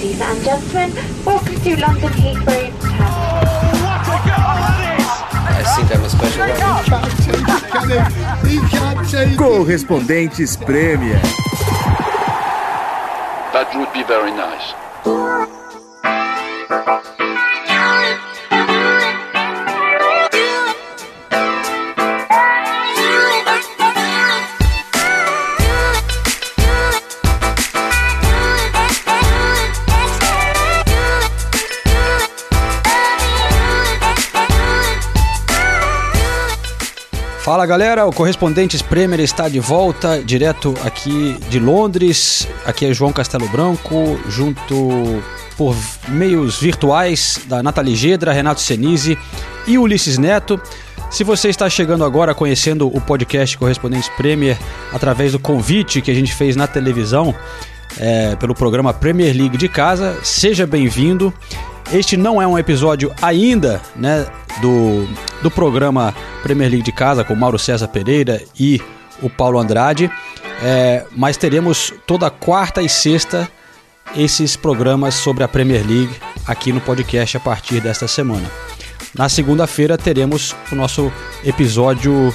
Ladies and gentlemen, welcome to London Heathrow I think I'm a special Correspondentes Premier. That would be very nice. Fala galera, o Correspondentes Premier está de volta, direto aqui de Londres. Aqui é João Castelo Branco, junto por meios virtuais da Nathalie Gedra, Renato Senise e Ulisses Neto. Se você está chegando agora conhecendo o podcast Correspondentes Premier através do convite que a gente fez na televisão é, pelo programa Premier League de casa, seja bem-vindo. Este não é um episódio ainda né, do, do programa Premier League de casa com Mauro César Pereira e o Paulo Andrade, é, mas teremos toda quarta e sexta esses programas sobre a Premier League aqui no podcast a partir desta semana. Na segunda-feira teremos o nosso episódio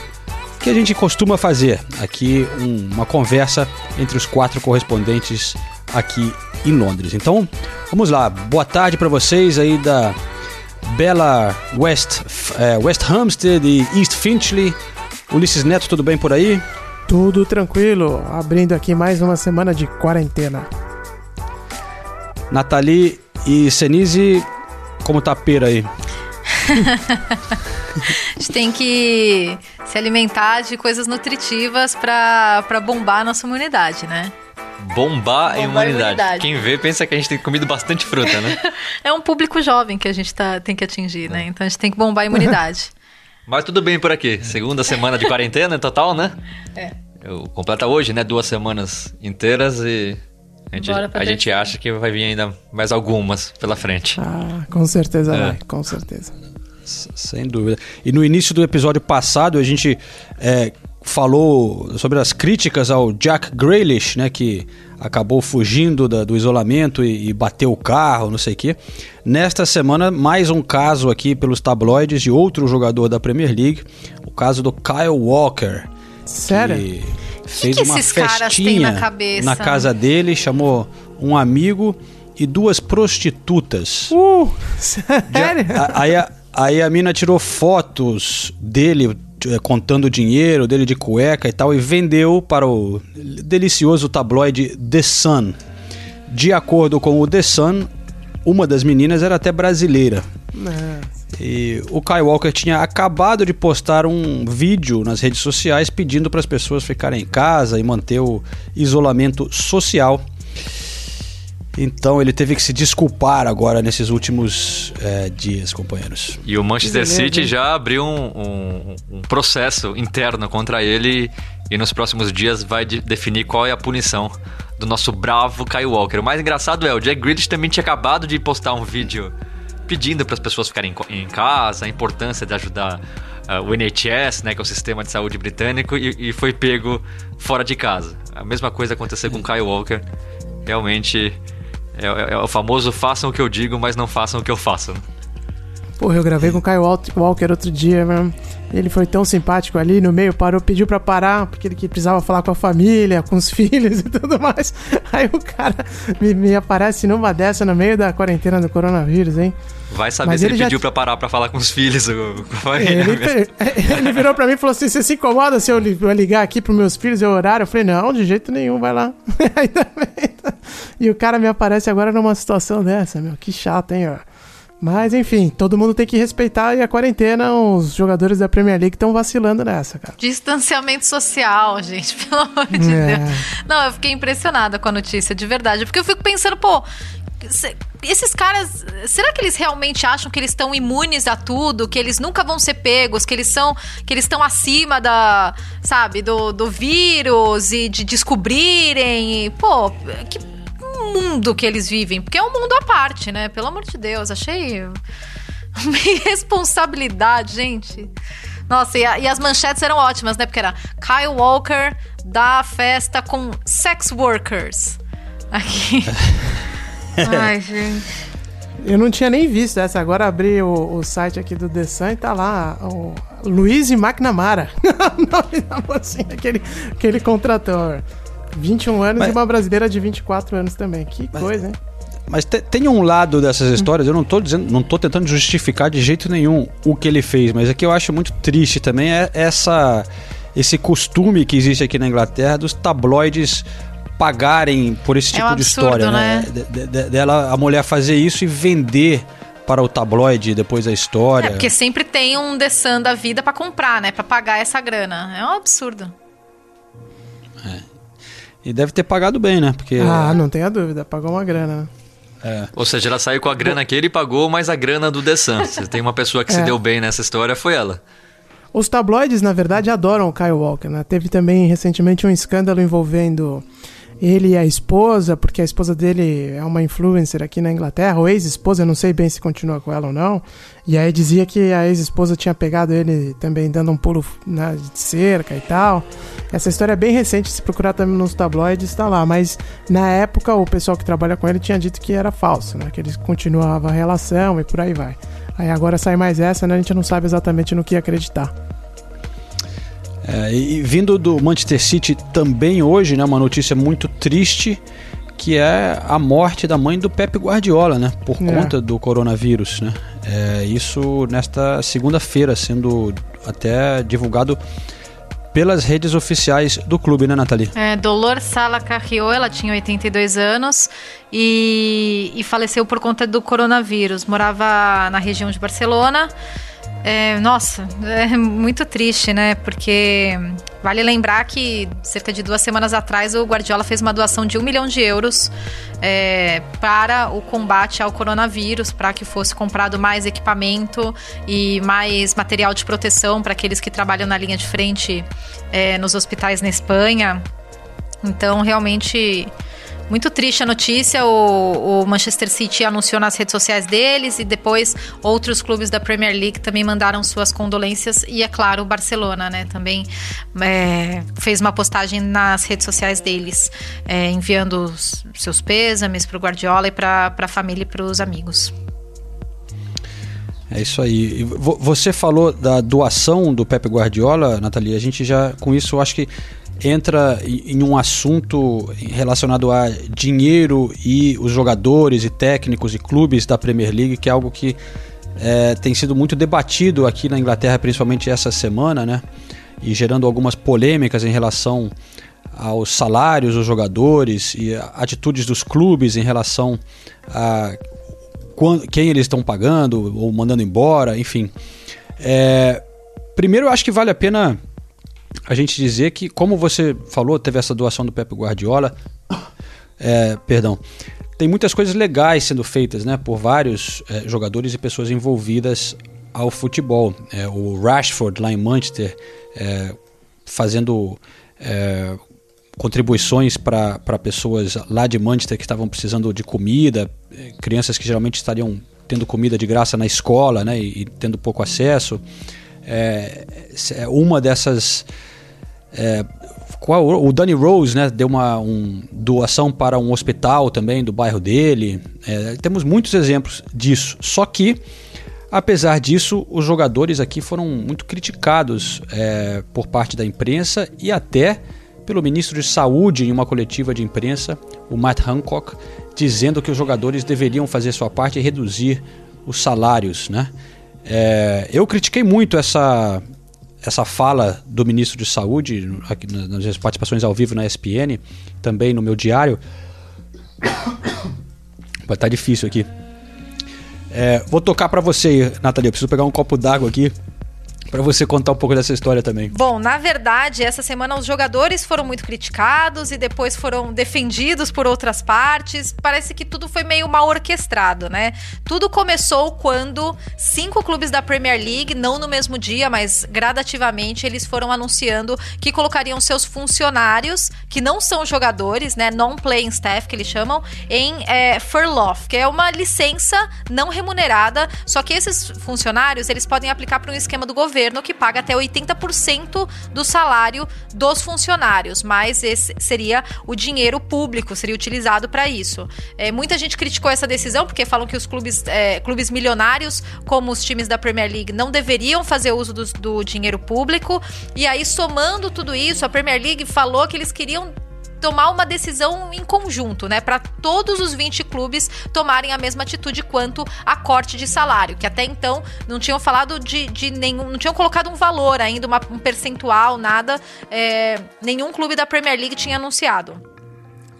que a gente costuma fazer aqui, um, uma conversa entre os quatro correspondentes aqui em Londres. Então, vamos lá. Boa tarde para vocês aí da bela West, é, West Hampstead e East Finchley. Ulisses Neto, tudo bem por aí? Tudo tranquilo. Abrindo aqui mais uma semana de quarentena. Nathalie e Senise, como tá a pera aí? a gente tem que se alimentar de coisas nutritivas para bombar a nossa imunidade, né? Bombar, a imunidade. imunidade. Quem vê pensa que a gente tem comido bastante fruta, né? é um público jovem que a gente tá, tem que atingir, né? Então a gente tem que bombar a imunidade. Mas tudo bem por aqui. Segunda semana de quarentena em total, né? É. Eu completa hoje, né? Duas semanas inteiras e a gente, a gente acha que vai vir ainda mais algumas pela frente. Ah, com certeza é. vai, com certeza. Sem dúvida. E no início do episódio passado, a gente é, falou sobre as críticas ao Jack Grealish, né, que acabou fugindo da, do isolamento e, e, bateu o carro, não sei o quê. Nesta semana, mais um caso aqui pelos tabloides de outro jogador da Premier League, o caso do Kyle Walker. Sério? Que fez que que uma festinha na, na, casa dele, chamou um amigo e duas prostitutas. Uh, sério? aí, a, aí a mina tirou fotos dele é, contando dinheiro dele de cueca e tal, e vendeu para o delicioso tabloide The Sun. De acordo com o The Sun, uma das meninas era até brasileira. E o Kyle Walker tinha acabado de postar um vídeo nas redes sociais pedindo para as pessoas ficarem em casa e manter o isolamento social. Então ele teve que se desculpar agora nesses últimos é, dias, companheiros. E o Manchester City já abriu um, um, um, processo interno contra ele e nos próximos dias vai de definir qual é a punição do nosso bravo Kyle Walker. O mais engraçado é, o Jack Grealish também tinha acabado de postar um vídeo pedindo para as pessoas ficarem em casa, a importância de ajudar uh, o NHS, né, que é o sistema de saúde britânico, e, e foi pego fora de casa. A mesma coisa aconteceu com Kyle Walker. Realmente é, é, é, o famoso façam o que eu digo, mas não façam o que eu faço. Porra, eu gravei com o Kyle Walker outro dia, mano. Ele foi tão simpático ali no meio, parou, pediu pra parar, porque ele precisava falar com a família, com os filhos e tudo mais. Aí o cara me, me aparece numa dessa no meio da quarentena do coronavírus, hein? Vai saber Mas se ele, ele pediu já... pra parar pra falar com os filhos com família. Ele, ele virou pra mim e falou assim: você se incomoda se eu ligar aqui pros meus filhos e o horário? Eu falei, não, de jeito nenhum, vai lá. E o cara me aparece agora numa situação dessa, meu. Que chato, hein, ó. Mas enfim, todo mundo tem que respeitar e a quarentena, os jogadores da Premier League estão vacilando nessa, cara. Distanciamento social, gente, pelo amor de é. Deus. Não, eu fiquei impressionada com a notícia, de verdade. Porque eu fico pensando, pô, esses caras, será que eles realmente acham que eles estão imunes a tudo, que eles nunca vão ser pegos, que eles são, que eles estão acima da, sabe, do, do vírus e de descobrirem? E, pô, que mundo que eles vivem, porque é um mundo à parte, né? Pelo amor de Deus, achei uma irresponsabilidade, gente. Nossa, e, a, e, as manchetes eram ótimas, né? Porque era Kyle Walker da festa com sex workers. Aqui. Ai, gente. Eu não tinha nem visto essa. Agora abri o, o site aqui do The Sun e tá lá o Luiz McNamara. o nome da mocinha que ele, que ele contratou. 21 anos Mas- e uma brasileira de 24 anos também. Que Mas- coisa, hein? Mas te- tem um lado dessas histórias, eu não tô dizendo, não tô tentando justificar de jeito nenhum o que ele fez, mas o que eu acho muito triste também é essa esse costume que existe aqui na Inglaterra dos tabloides pagarem por esse É tipo um de absurdo, história, né? né? De- de- de- Dela a mulher fazer isso e vender para o tabloide depois a história. É, porque sempre tem um The Sun da vida pra comprar, né? Pra pagar essa grana. É um absurdo. E deve ter pagado bem, né? Porque Ah, não tenha dúvida. Pagou uma grana, né? Ou seja, ela saiu com a grana que ele pagou, mais a grana do The Sun. Se tem uma pessoa que se É. deu bem nessa história, foi ela. Os tabloides, na verdade, adoram o Kyle Walker, né? Teve também recentemente um escândalo envolvendo ele e a esposa, porque a esposa dele é uma influencer aqui na Inglaterra, ou ex-esposa, eu não sei bem se continua com ela ou não. E aí dizia que a ex-esposa tinha pegado ele também dando um pulo na de cerca e tal. Essa história é bem recente, se procurar também nos tabloides, tá lá. Mas na época o pessoal que trabalha com ele tinha dito que era falso, né? Que eles continuavam a relação e por aí vai. Aí agora sai mais essa, né? A gente não sabe exatamente no que acreditar. É, e, e vindo do Manchester City também hoje, né, uma notícia muito triste, que é a morte da mãe do Pep Guardiola, né, por É. conta do coronavírus, né. É, isso nesta segunda-feira, sendo até divulgado pelas redes oficiais do clube, né, Nathalie? É, Dolor Sala Carrió, ela tinha 82 anos e, e faleceu por conta do coronavírus. Morava na região de Barcelona. É, nossa, é muito triste, né? Porque vale lembrar que cerca de duas semanas atrás o Guardiola fez uma doação de um milhão de euros é, para o combate ao coronavírus, para que fosse comprado mais equipamento e mais material de proteção para aqueles que trabalham na linha de frente é, nos hospitais na Espanha. Então, realmente, muito triste a notícia. O, o Manchester City anunciou nas redes sociais deles e depois outros clubes da Premier League também mandaram suas condolências. E, é claro, o Barcelona, né? Também é, fez uma postagem nas redes sociais deles, é, enviando os seus pêsames para o Guardiola e para a família e para os amigos. É isso aí. Vo- Você falou da doação do Pepe Guardiola, Nathalie. A gente já, com isso, eu acho que entra em um assunto relacionado a dinheiro e os jogadores e técnicos e clubes da Premier League, que é algo que é, tem sido muito debatido aqui na Inglaterra, principalmente essa semana, né? E gerando algumas polêmicas em relação aos salários dos jogadores e atitudes dos clubes em relação a quem eles estão pagando ou mandando embora, enfim. É, primeiro, eu acho que vale a pena a gente dizer que, como você falou, teve essa doação do Pepe Guardiola. É, perdão. Tem muitas coisas legais sendo feitas né, por vários é, jogadores e pessoas envolvidas ao futebol. É, o Rashford, lá em Manchester, é, fazendo é, contribuições para pessoas lá de Manchester que estavam precisando de comida, eh, crianças que geralmente estariam tendo comida de graça na escola né, e, e tendo pouco acesso. É, é uma dessas. é, qual, o Danny Rose né, deu uma um, doação para um hospital também do bairro dele. É, temos muitos exemplos disso. Só que, apesar disso, os jogadores aqui foram muito criticados é, por parte da imprensa e até pelo ministro de Saúde em uma coletiva de imprensa, o Matt Hancock, dizendo que os jogadores deveriam fazer sua parte e reduzir os salários. Né? É, eu critiquei muito essa, essa fala do ministro de Saúde aqui nas participações ao vivo na ESPN, também no meu diário. Vai estar difícil aqui. É, vou tocar para você, Nathalie. Eu preciso pegar um copo d'água aqui para você contar um pouco dessa história também. Bom, na verdade, essa semana os jogadores foram muito criticados e depois foram defendidos por outras partes. Parece que tudo foi meio mal orquestrado, né? Tudo começou quando cinco clubes da Premier League, não no mesmo dia, mas gradativamente, eles foram anunciando que colocariam seus funcionários, que não são jogadores, né? Non-playing staff, que eles chamam, em é, furlough, que é uma licença não remunerada. Só que esses funcionários, eles podem aplicar para um esquema do governo governo que paga até 80% do salário dos funcionários, mas esse seria o dinheiro público, seria utilizado para isso. É, muita gente criticou essa decisão porque falam que os clubes, é, clubes milionários, como os times da Premier League, não deveriam fazer uso do, do dinheiro público. E aí, somando tudo isso, a Premier League falou que eles queriam tomar uma decisão em conjunto, né? Para todos os 20 clubes tomarem a mesma atitude quanto a corte de salário, que até então não tinham falado de, de nenhum. não tinham colocado um valor ainda, uma, um percentual, nada. É, nenhum clube da Premier League tinha anunciado.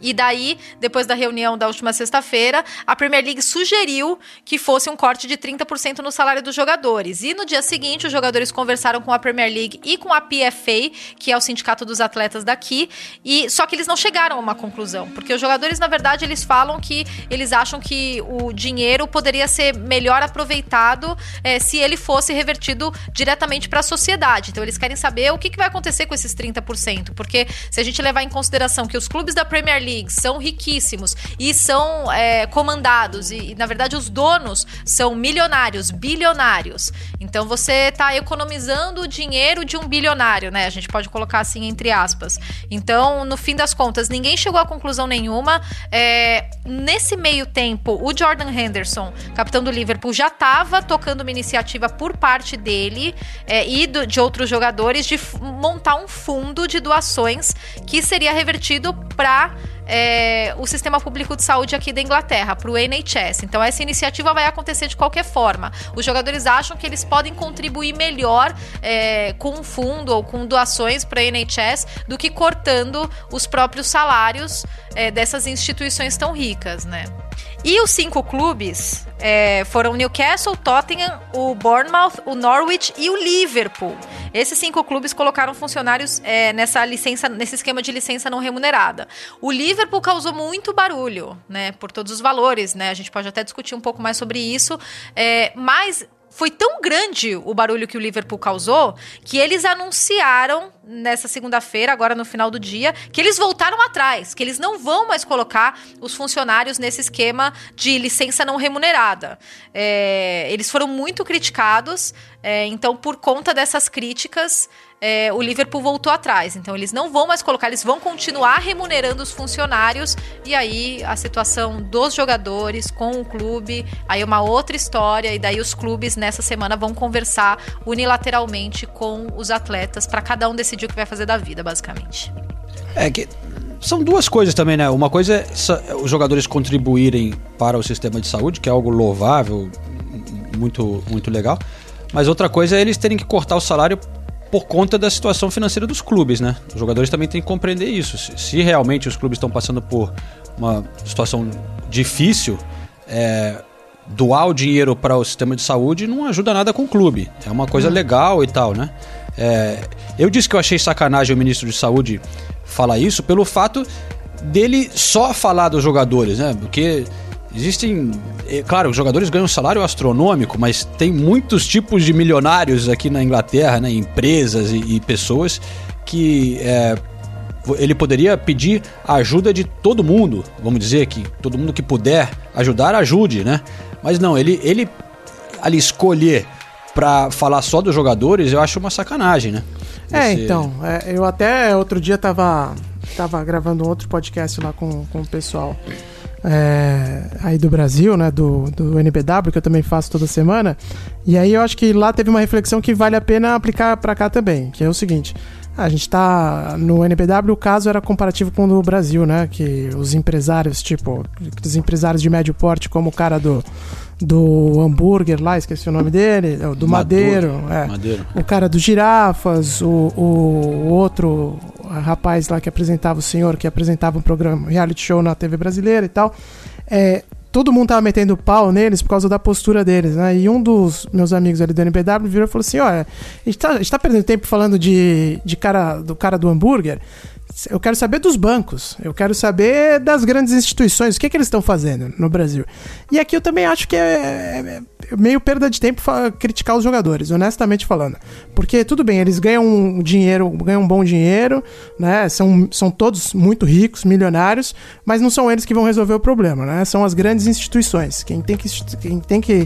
E daí, depois da reunião da última sexta-feira, a Premier League sugeriu que fosse um corte de 30% no salário dos jogadores. E no dia seguinte, os jogadores conversaram com a Premier League e com a PFA, que é o sindicato dos atletas daqui, e só que eles não chegaram a uma conclusão, porque os jogadores, na verdade, eles falam que eles acham que o dinheiro poderia ser melhor aproveitado é, se ele fosse revertido diretamente para a sociedade. Então, eles querem saber o que, que vai acontecer com esses 30%, porque se a gente levar em consideração que os clubes da Premier League são riquíssimos e são é, comandados, e, e, na verdade os donos são milionários, bilionários. Então você está economizando o dinheiro de um bilionário, né? A gente pode colocar assim entre aspas. Então, no fim das contas, ninguém chegou a conclusão nenhuma. É, nesse meio tempo, o Jordan Henderson, capitão do Liverpool, já estava tocando uma iniciativa por parte dele é, e do, de outros jogadores de montar um fundo de doações que seria revertido para é, o sistema público de saúde aqui da Inglaterra, para o NHS. Então, essa iniciativa vai acontecer de qualquer forma. Os jogadores acham que eles podem contribuir melhor é, com um fundo ou com doações para o NHS do que cortando os próprios salários é, dessas instituições tão ricas, né? E os cinco clubes é, foram Newcastle, Tottenham, o Bournemouth, o Norwich e o Liverpool. Esses cinco clubes colocaram funcionários é, nessa licença, nesse esquema de licença não remunerada. O Liverpool causou muito barulho, né? Por todos os valores, né? A gente pode até discutir um pouco mais sobre isso. É, mas foi tão grande o barulho que o Liverpool causou que eles anunciaram nessa segunda-feira, agora no final do dia, que eles voltaram atrás, que eles não vão mais colocar os funcionários nesse esquema de licença não remunerada. É, eles foram muito criticados, é, então, por conta dessas críticas, é, o Liverpool voltou atrás. Então eles não vão mais colocar, eles vão continuar remunerando os funcionários. E aí a situação dos jogadores com o clube, aí uma outra história. E daí os clubes nessa semana vão conversar unilateralmente com os atletas para cada um decidir o que vai fazer da vida, basicamente. É que são duas coisas também, né? Uma coisa é os jogadores contribuírem para o sistema de saúde, que é algo louvável, muito, muito legal. Mas outra coisa é eles terem que cortar o salário por conta da situação financeira dos clubes, né? Os jogadores também têm que compreender isso. Se, realmente os clubes estão passando por uma situação difícil, é, doar o dinheiro para o sistema de saúde não ajuda nada com o clube. É uma coisa hum. legal e tal, né? É, eu disse que eu achei sacanagem o ministro de Saúde falar isso pelo fato dele só falar dos jogadores, né? Porque Existem, é, claro, os jogadores ganham um salário astronômico, mas tem muitos tipos de milionários aqui na Inglaterra, né, empresas e, e pessoas que é, ele poderia pedir a ajuda de todo mundo, vamos dizer que todo mundo que puder ajudar ajude, né? Mas não, ele ele ali escolher para falar só dos jogadores, eu acho uma sacanagem, né? É, então, é, eu até outro dia tava tava gravando outro podcast lá com, com o pessoal é, aí do Brasil, né, do, do NBW, que eu também faço toda semana. E aí eu acho que lá teve uma reflexão que vale a pena aplicar para cá também, que é o seguinte. A gente tá no NBW, o caso era comparativo com o do Brasil, né? Que os empresários, tipo, os empresários de médio porte, como o cara do do hambúrguer lá, esqueci o nome dele, é do Madeiro, é. Madeiro. o cara do Girafas, o, o, o, outro rapaz lá que apresentava, o senhor que apresentava um programa, reality show na TV brasileira e tal. É, todo mundo tava metendo pau neles por causa da postura deles, né? E um dos meus amigos ali do NBW virou e falou assim: olha, a gente tá, a gente tá perdendo tempo falando de, de cara, do cara do hambúrguer. Eu quero saber dos bancos, eu quero saber das grandes instituições, o que, é que eles estão fazendo no Brasil. E aqui eu também acho que é, é, é meio perda de tempo criticar os jogadores, honestamente falando. Porque tudo bem, eles ganham dinheiro, ganham um bom dinheiro, né? São, são todos muito ricos, milionários, mas não são eles que vão resolver o problema, né? São as grandes instituições. Quem tem que, quem tem que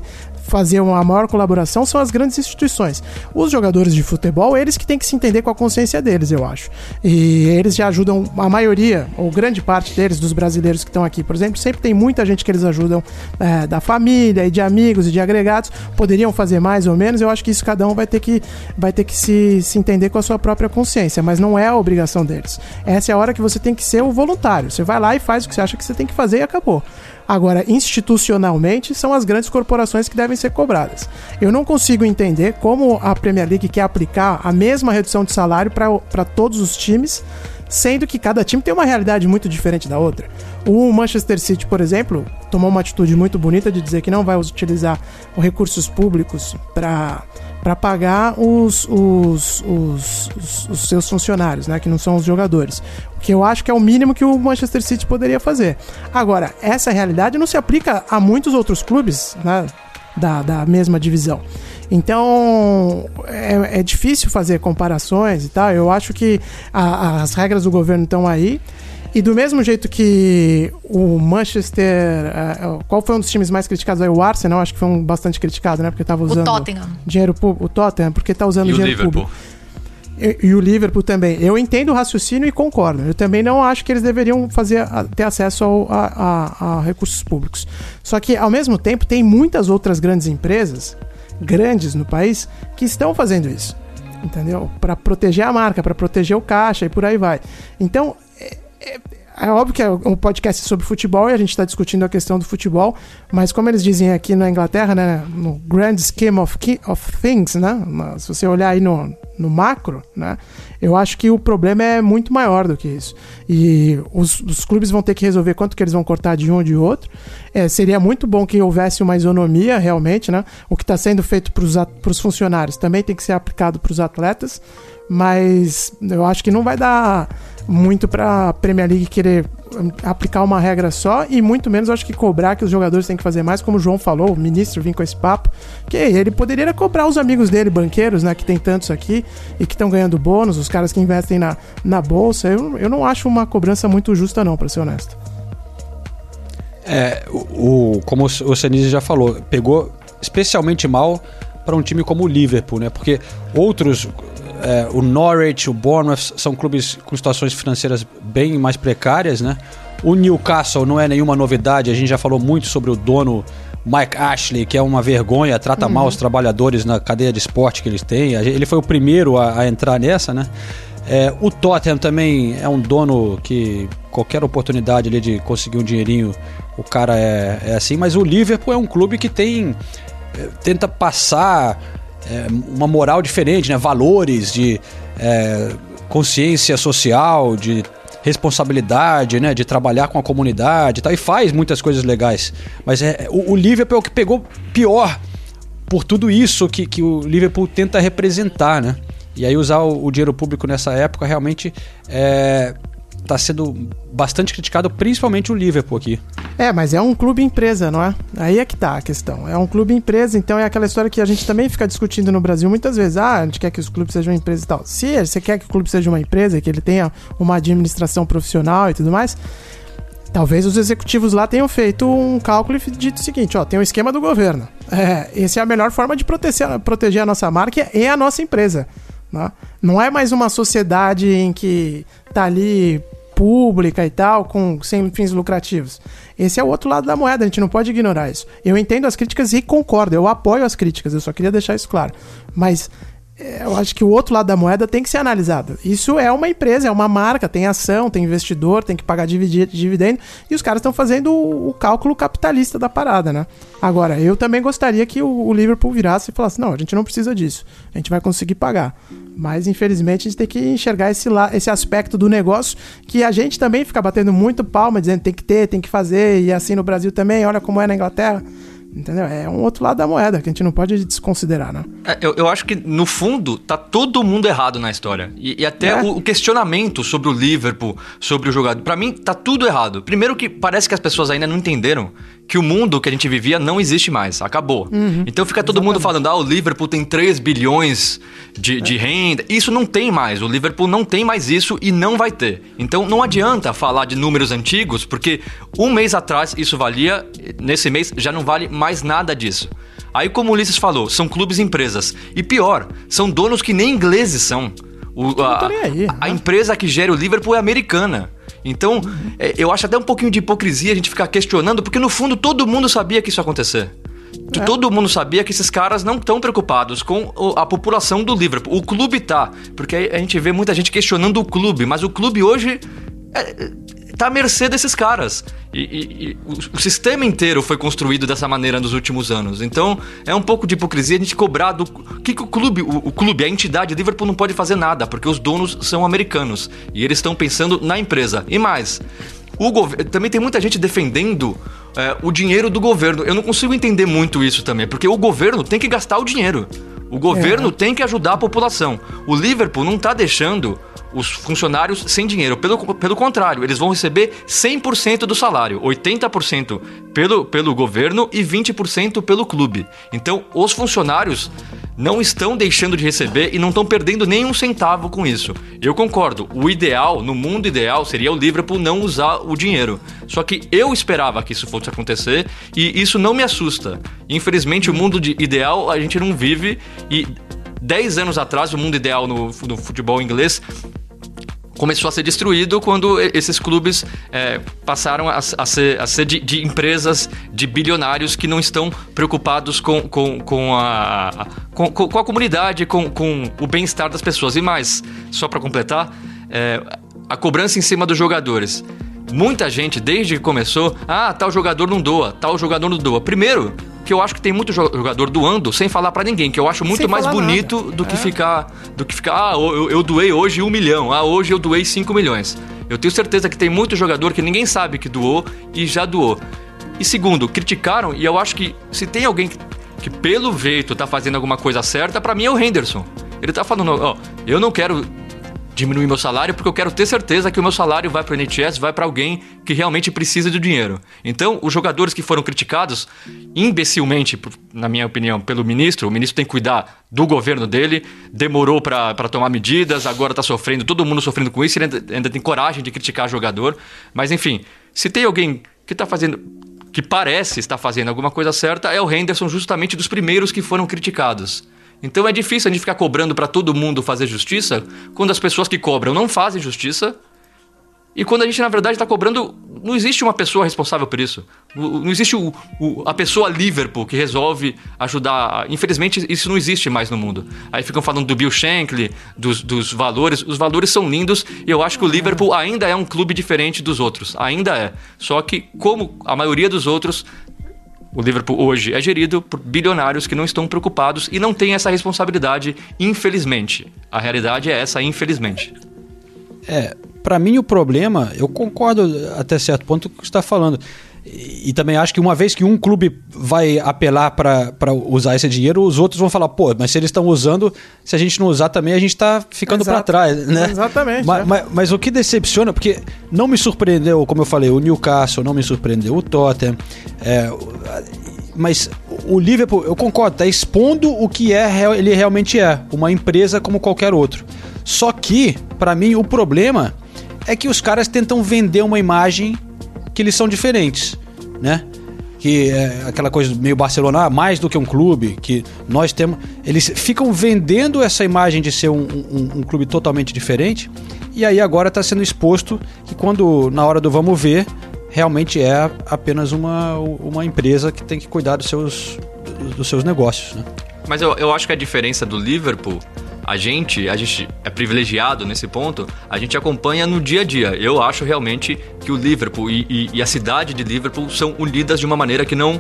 fazer uma maior colaboração são as grandes instituições. Os jogadores de futebol, eles que têm que se entender com a consciência deles, eu acho. E eles já ajudam a maioria, ou grande parte deles, dos brasileiros que estão aqui, por exemplo, sempre tem muita gente que eles ajudam é, da família e de amigos e de agregados. Poderiam fazer mais ou menos, eu acho que isso cada um vai ter que, vai ter que se, se entender com a sua própria consciência, mas não é a obrigação deles. Essa é a hora que você tem que ser o voluntário. Você vai lá e faz o que você acha que você tem que fazer e acabou. Agora, institucionalmente, são as grandes corporações que devem ser cobradas. Eu não consigo entender como a Premier League quer aplicar a mesma redução de salário para todos os times, sendo que cada time tem uma realidade muito diferente da outra. O Manchester City, por exemplo, tomou uma atitude muito bonita de dizer que não vai utilizar os recursos públicos para para pagar os, os, os, os, os seus funcionários, né, que não são os jogadores. Que eu acho que é o mínimo que o Manchester City poderia fazer. Agora, essa realidade não se aplica a muitos outros clubes né, da, da mesma divisão. Então é, é, difícil fazer comparações e tal. Eu acho que a, as regras do governo estão aí. E do mesmo jeito que o Manchester. Uh, qual foi um dos times mais criticados aí? O Arsenal, acho que foi um bastante criticado, né? Porque estava usando. O Tottenham. Dinheiro público. O Tottenham, porque está usando E o dinheiro Liverpool? público. E, o Liverpool também. Eu entendo o raciocínio e concordo. Eu também não acho que eles deveriam fazer, ter acesso ao- a, a- a recursos públicos. Só que, ao mesmo tempo, tem muitas outras grandes empresas, grandes no país, que estão fazendo isso. Entendeu? Para proteger a marca, para proteger o caixa e por aí vai. Então, é óbvio que é um podcast sobre futebol e a gente está discutindo a questão do futebol, mas como eles dizem aqui na Inglaterra, né, no grand scheme of, of things, né, se você olhar aí no, no macro, né, eu acho que o problema é muito maior do que isso. E os, os clubes vão ter que resolver quanto que eles vão cortar de um ou de outro. É, seria muito bom que houvesse uma isonomia realmente, né? O que está sendo feito para os funcionários também tem que ser aplicado para os atletas, mas eu acho que não vai dar muito para Premier League querer hum, aplicar uma regra só e muito menos acho que cobrar que os jogadores têm que fazer mais, como o João falou, o ministro vem com esse papo, que ele poderia cobrar os amigos dele, banqueiros, né, que tem tantos aqui e que estão ganhando bônus, os caras que investem na, na bolsa. Eu, eu não acho uma cobrança muito justa não, para ser honesto. É, o, o- como o Senise já falou, pegou especialmente mal para um time como o Liverpool, né? Porque outros, é, o Norwich, o Bournemouth, são clubes com situações financeiras bem mais precárias, né? O Newcastle não é nenhuma novidade, a gente já falou muito sobre o dono Mike Ashley, que é uma vergonha, trata mal os trabalhadores na cadeia de esporte que eles têm. Ele foi o primeiro a, a entrar nessa, né? É, o Tottenham também é um dono que qualquer oportunidade ali de conseguir um dinheirinho, o cara é, é assim. Mas o Liverpool é um clube que tem é, tenta passar é, uma moral diferente, né? Valores de é, consciência social, de responsabilidade, né? De trabalhar com a comunidade e tal. E faz muitas coisas legais. Mas é, o, o Liverpool é o que pegou pior por tudo isso que, que o Liverpool tenta representar, né? E aí usar o, o dinheiro público nessa época realmente está sendo bastante criticado, principalmente o Liverpool aqui. É, mas é um clube empresa, não é? Aí é que tá a questão. É um clube empresa, então é aquela história que a gente também fica discutindo no Brasil muitas vezes. Ah, a gente quer que os clubes sejam empresas e tal. Se você quer que o clube seja uma empresa, que ele tenha uma administração profissional e tudo mais, talvez os executivos lá tenham feito um cálculo e dito o seguinte: ó, tem o esquema do governo. É, essa é a melhor forma de proteger, proteger a nossa marca e a nossa empresa. Né? Não é mais uma sociedade em que tá ali pública e tal, com sem fins lucrativos. Esse é o outro lado da moeda, a gente não pode ignorar isso. Eu entendo as críticas e concordo, eu apoio as críticas, eu só queria deixar isso claro. Mas eu acho que o outro lado da moeda tem que ser analisado. Isso é uma empresa, é uma marca, tem ação, tem investidor, tem que pagar dividendo, e os caras estão fazendo o, o cálculo capitalista da parada, né? Agora, eu também gostaria que o, o Liverpool virasse e falasse: não, a gente não precisa disso, a gente vai conseguir pagar. Mas, infelizmente, a gente tem que enxergar esse, esse aspecto do negócio que a gente também fica batendo muito palma, dizendo tem que ter, tem que fazer, e assim no Brasil também, olha como é na Inglaterra. Entendeu? É um outro lado da moeda que a gente não pode desconsiderar, né? É, eu, eu acho que, no fundo, tá todo mundo errado na história. E, e até É. o, o questionamento sobre o Liverpool, sobre o jogador. Pra mim, tá tudo errado. Primeiro que parece que as pessoas ainda não entenderam que o mundo que a gente vivia não existe mais. Acabou. Então fica todo mundo falando, ah, o Liverpool tem 3 bilhões de, de renda. Isso não tem mais. O Liverpool não tem mais isso e não vai ter. Então não adianta falar de números antigos, porque um mês atrás isso valia, nesse mês já não vale mais nada disso. Aí, como o Ulisses falou, são clubes e empresas. E pior, são donos que nem ingleses são. O, a, aí, a- a né? empresa que gera o Liverpool é americana. Então, é, eu acho até um pouquinho de hipocrisia a gente ficar questionando, porque no fundo todo mundo sabia que isso ia acontecer. É. Todo mundo sabia que esses caras não estão preocupados com a população do Liverpool. O clube tá. Porque a gente vê muita gente questionando o clube, mas o clube hoje é, tá à mercê desses caras. E, e- e o, o sistema inteiro foi construído dessa maneira nos últimos anos. Então, é um pouco de hipocrisia a gente cobrar do. Que, que o clube, o, o clube, a entidade Liverpool não pode fazer nada, porque os donos são americanos. E eles estão pensando na empresa. E mais. O governo também tem muita gente defendendo é, o dinheiro do governo. Eu não consigo entender muito isso também, porque o governo tem que gastar o dinheiro. O governo tem que ajudar a população. O Liverpool não está deixando os funcionários sem dinheiro. Pelo, pelo contrário, eles vão receber 100% do salário, 80% pelo, pelo governo e 20% pelo clube. Então, os funcionários não estão deixando de receber e não estão perdendo nenhum centavo com isso. Eu concordo, o ideal, no mundo ideal, seria o Liverpool não usar o dinheiro. Só que eu esperava que isso fosse acontecer e isso não me assusta. Infelizmente, o mundo de ideal a gente não vive e 10 anos atrás, o mundo ideal no, no futebol inglês começou a ser destruído quando esses clubes é, passaram a, a ser, a ser de, de empresas, de bilionários que não estão preocupados com, com, com, a, com- com a comunidade, com, com o bem-estar das pessoas. E mais, só para completar, é, a cobrança em cima dos jogadores. Muita gente, desde que começou, ah, tal jogador não doa, tal jogador não doa. Primeiro, que eu acho que tem muito jo- jogador doando sem falar pra ninguém, que eu acho muito Sem mais bonito nada. do que É. ficar do que ficar ah eu, eu doei hoje um milhão ah hoje eu doei cinco milhões eu tenho certeza que tem muito jogador que ninguém sabe que doou e já doou e segundo criticaram e eu acho que se tem alguém que, que pelo jeito tá fazendo alguma coisa certa pra mim é o Henderson ele tá falando ó eu não quero diminuir meu salário porque eu quero ter certeza que o meu salário vai para o NHS, vai para alguém que realmente precisa do dinheiro. Então, os jogadores que foram criticados imbecilmente, na minha opinião, pelo ministro, o ministro tem que cuidar do governo dele, demorou para tomar medidas, agora tá sofrendo, todo mundo sofrendo com isso, ele ainda, ainda tem coragem de criticar jogador. Mas enfim, se tem alguém que tá fazendo que parece estar fazendo alguma coisa certa, é o Henderson, justamente dos primeiros que foram criticados. Então é difícil a gente ficar cobrando para todo mundo fazer justiça quando as pessoas que cobram não fazem justiça e quando a gente, na verdade, está cobrando. Não existe uma pessoa responsável por isso. Não existe o- o- a pessoa Liverpool que resolve ajudar. Infelizmente, isso não existe mais no mundo. Aí ficam falando do Bill Shankly, dos, dos valores. Os valores são lindos e eu acho que o Liverpool ainda é um clube diferente dos outros. Ainda é. Só que, como a maioria dos outros, o Liverpool hoje é gerido por bilionários que não estão preocupados e não têm essa responsabilidade, infelizmente. A realidade é essa, infelizmente. É, para mim o problema, eu concordo até certo ponto com o que você está falando. E, e também acho que uma vez que um clube vai apelar para usar esse dinheiro, os outros vão falar, pô, mas se eles estão usando, se a gente não usar também, a gente está ficando para trás, né? Exatamente, Ma- é. ma- mas, o que decepciona, porque não me surpreendeu, como eu falei, o Newcastle, não me surpreendeu o Tottenham, é, mas o Liverpool, eu concordo, tá expondo o que é ele realmente é, uma empresa como qualquer outro. Só que, pra mim, o problema é que os caras tentam vender uma imagem que eles são diferentes, né? Que é aquela coisa meio Barcelona, ah, mais do que um clube, que nós temos. Eles ficam vendendo essa imagem de ser um, um- um clube totalmente diferente, e aí agora está sendo exposto que quando, na hora do vamos ver, realmente é apenas uma, uma empresa que tem que cuidar dos seus, dos seus negócios, né? Mas eu, eu acho que a diferença do Liverpool, a gente, a gente é privilegiado nesse ponto, a gente acompanha no dia a dia. Eu acho realmente que o Liverpool e, e- e a cidade de Liverpool são unidas de uma maneira que não.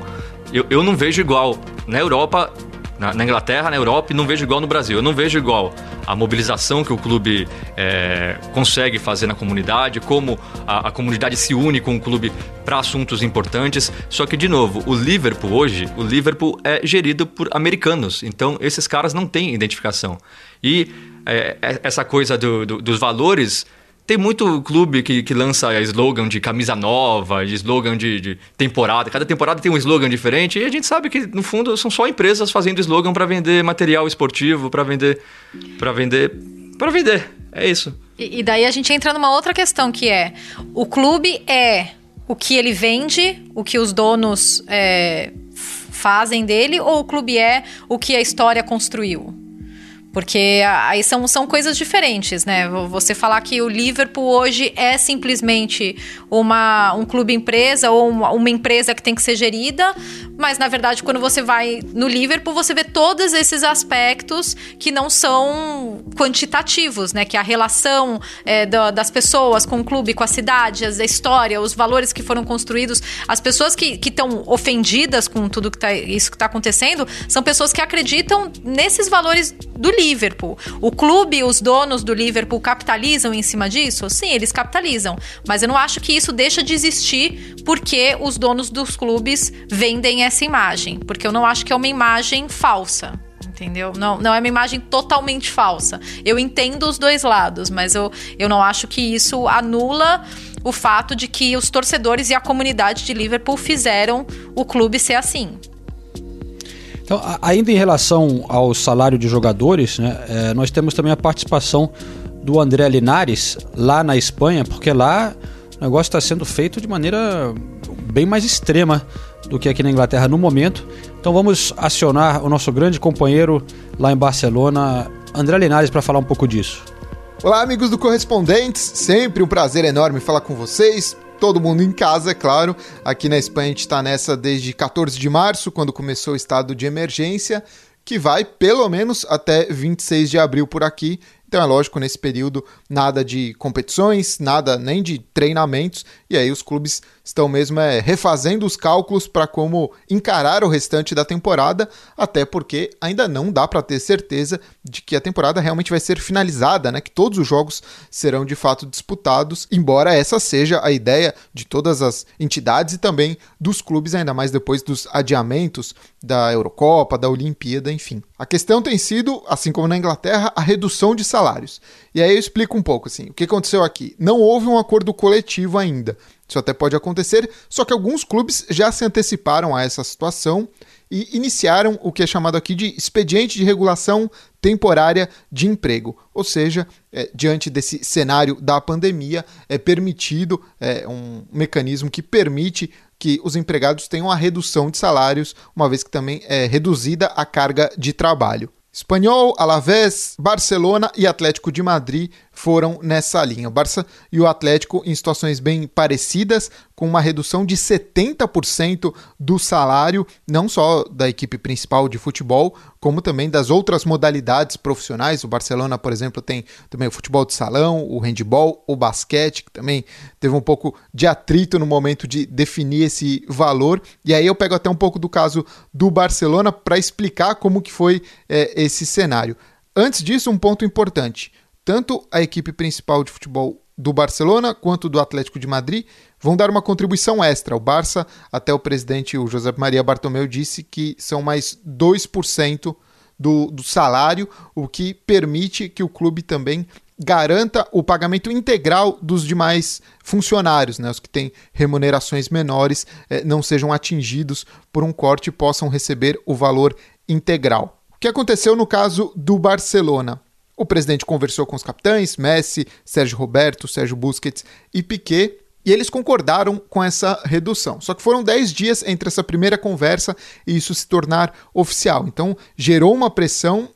Eu, eu não vejo igual. Na Europa, na, na Inglaterra, na Europa, e não vejo igual no Brasil. Eu não vejo igual a mobilização que o clube é, consegue fazer na comunidade, como a, a comunidade se une com o clube para assuntos importantes. Só que, de novo, o Liverpool hoje, o Liverpool é gerido por americanos. Então, esses caras não têm identificação. E é, é- essa coisa do- do- dos valores. Tem muito clube que, que lança slogan de camisa nova, de slogan de, de temporada. Cada temporada tem um slogan diferente. E a gente sabe que, no fundo, são só empresas fazendo slogan para vender material esportivo, para vender. para vender. para vender. É isso. E, e daí a gente entra numa outra questão que é: o clube é o que ele vende, o que os donos é, fazem dele ou o clube é o que a história construiu? Porque aí são, são coisas diferentes, né? Você falar que o Liverpool hoje é simplesmente uma, um clube empresa ou uma, uma, empresa que tem que ser gerida, mas na verdade, quando você vai no Liverpool, você vê todos esses aspectos que não são quantitativos, né? Que a relação é, da, das pessoas com o clube, com a cidade, a história, os valores que foram construídos. As pessoas que estão ofendidas com tudo que tá, isso que está acontecendo são pessoas que acreditam nesses valores do Liverpool. O clube, os donos do Liverpool capitalizam em cima disso? Sim, eles capitalizam. Mas eu não acho que isso deixa de existir porque os donos dos clubes vendem essa imagem. Porque eu não acho que é uma imagem falsa entendeu? Não, não é uma imagem totalmente falsa. Eu entendo os dois lados, mas eu, eu não acho que isso anula o fato de que os torcedores e a comunidade de Liverpool fizeram o clube ser assim. Então, ainda em relação ao salário de jogadores, né, é, nós temos também a participação do André Linares lá na Espanha, porque lá o negócio está sendo feito de maneira bem mais extrema do que aqui na Inglaterra no momento. Então vamos acionar o nosso grande companheiro lá em Barcelona, André Linares, para falar um pouco disso. Olá, amigos do Correspondentes, sempre um prazer enorme falar com vocês todo mundo em casa, é claro. Aqui na Espanha a gente está nessa desde 14 de março, quando começou o estado de emergência, que vai pelo menos até 26 de abril por aqui. Então é lógico, nesse período, nada de competições, nada nem de treinamentos, e aí os clubes estão mesmo é, refazendo os cálculos para como encarar o restante da temporada, até porque ainda não dá para ter certeza de que a temporada realmente vai ser finalizada, né? Que todos os jogos serão de fato disputados, embora essa seja a ideia de todas as entidades e também dos clubes, ainda mais depois dos adiamentos da Eurocopa, da Olimpíada, enfim. A questão tem sido, assim como na Inglaterra, a redução de salários. E aí eu explico um pouco assim, o que aconteceu aqui. Não houve um acordo coletivo ainda. Isso até pode acontecer, só que alguns clubes já se anteciparam a essa situação e iniciaram o que é chamado aqui de expediente de regulação temporária de emprego. Ou seja, é, diante desse cenário da pandemia, é permitido é, um mecanismo que permite que os empregados tenham a redução de salários, uma vez que também é reduzida a carga de trabalho. Espanhol, Alavés, Barcelona e Atlético de Madrid foram nessa linha. O Barça e o Atlético em situações bem parecidas, com uma redução de 70% do salário, não só da equipe principal de futebol, como também das outras modalidades profissionais. O Barcelona, por exemplo, tem também o futebol de salão, o handball, o basquete, que também teve um pouco de atrito no momento de definir esse valor. E aí eu pego até um pouco do caso do Barcelona para explicar como que foi é, esse cenário. Antes disso, um ponto importante tanto a equipe principal de futebol do Barcelona quanto do Atlético de Madrid vão dar uma contribuição extra. O Barça, até o presidente, o José Maria Bartomeu, disse que são mais 2% do, do salário, o que permite que o clube também garanta o pagamento integral dos demais funcionários, né? os que têm remunerações menores eh, não sejam atingidos por um corte e possam receber o valor integral. O que aconteceu no caso do Barcelona? O presidente conversou com os capitães, Messi, Sérgio Roberto, Sérgio Busquets e Piquet, e eles concordaram com essa redução. Só que foram 10 dias entre essa primeira conversa e isso se tornar oficial. Então gerou uma pressão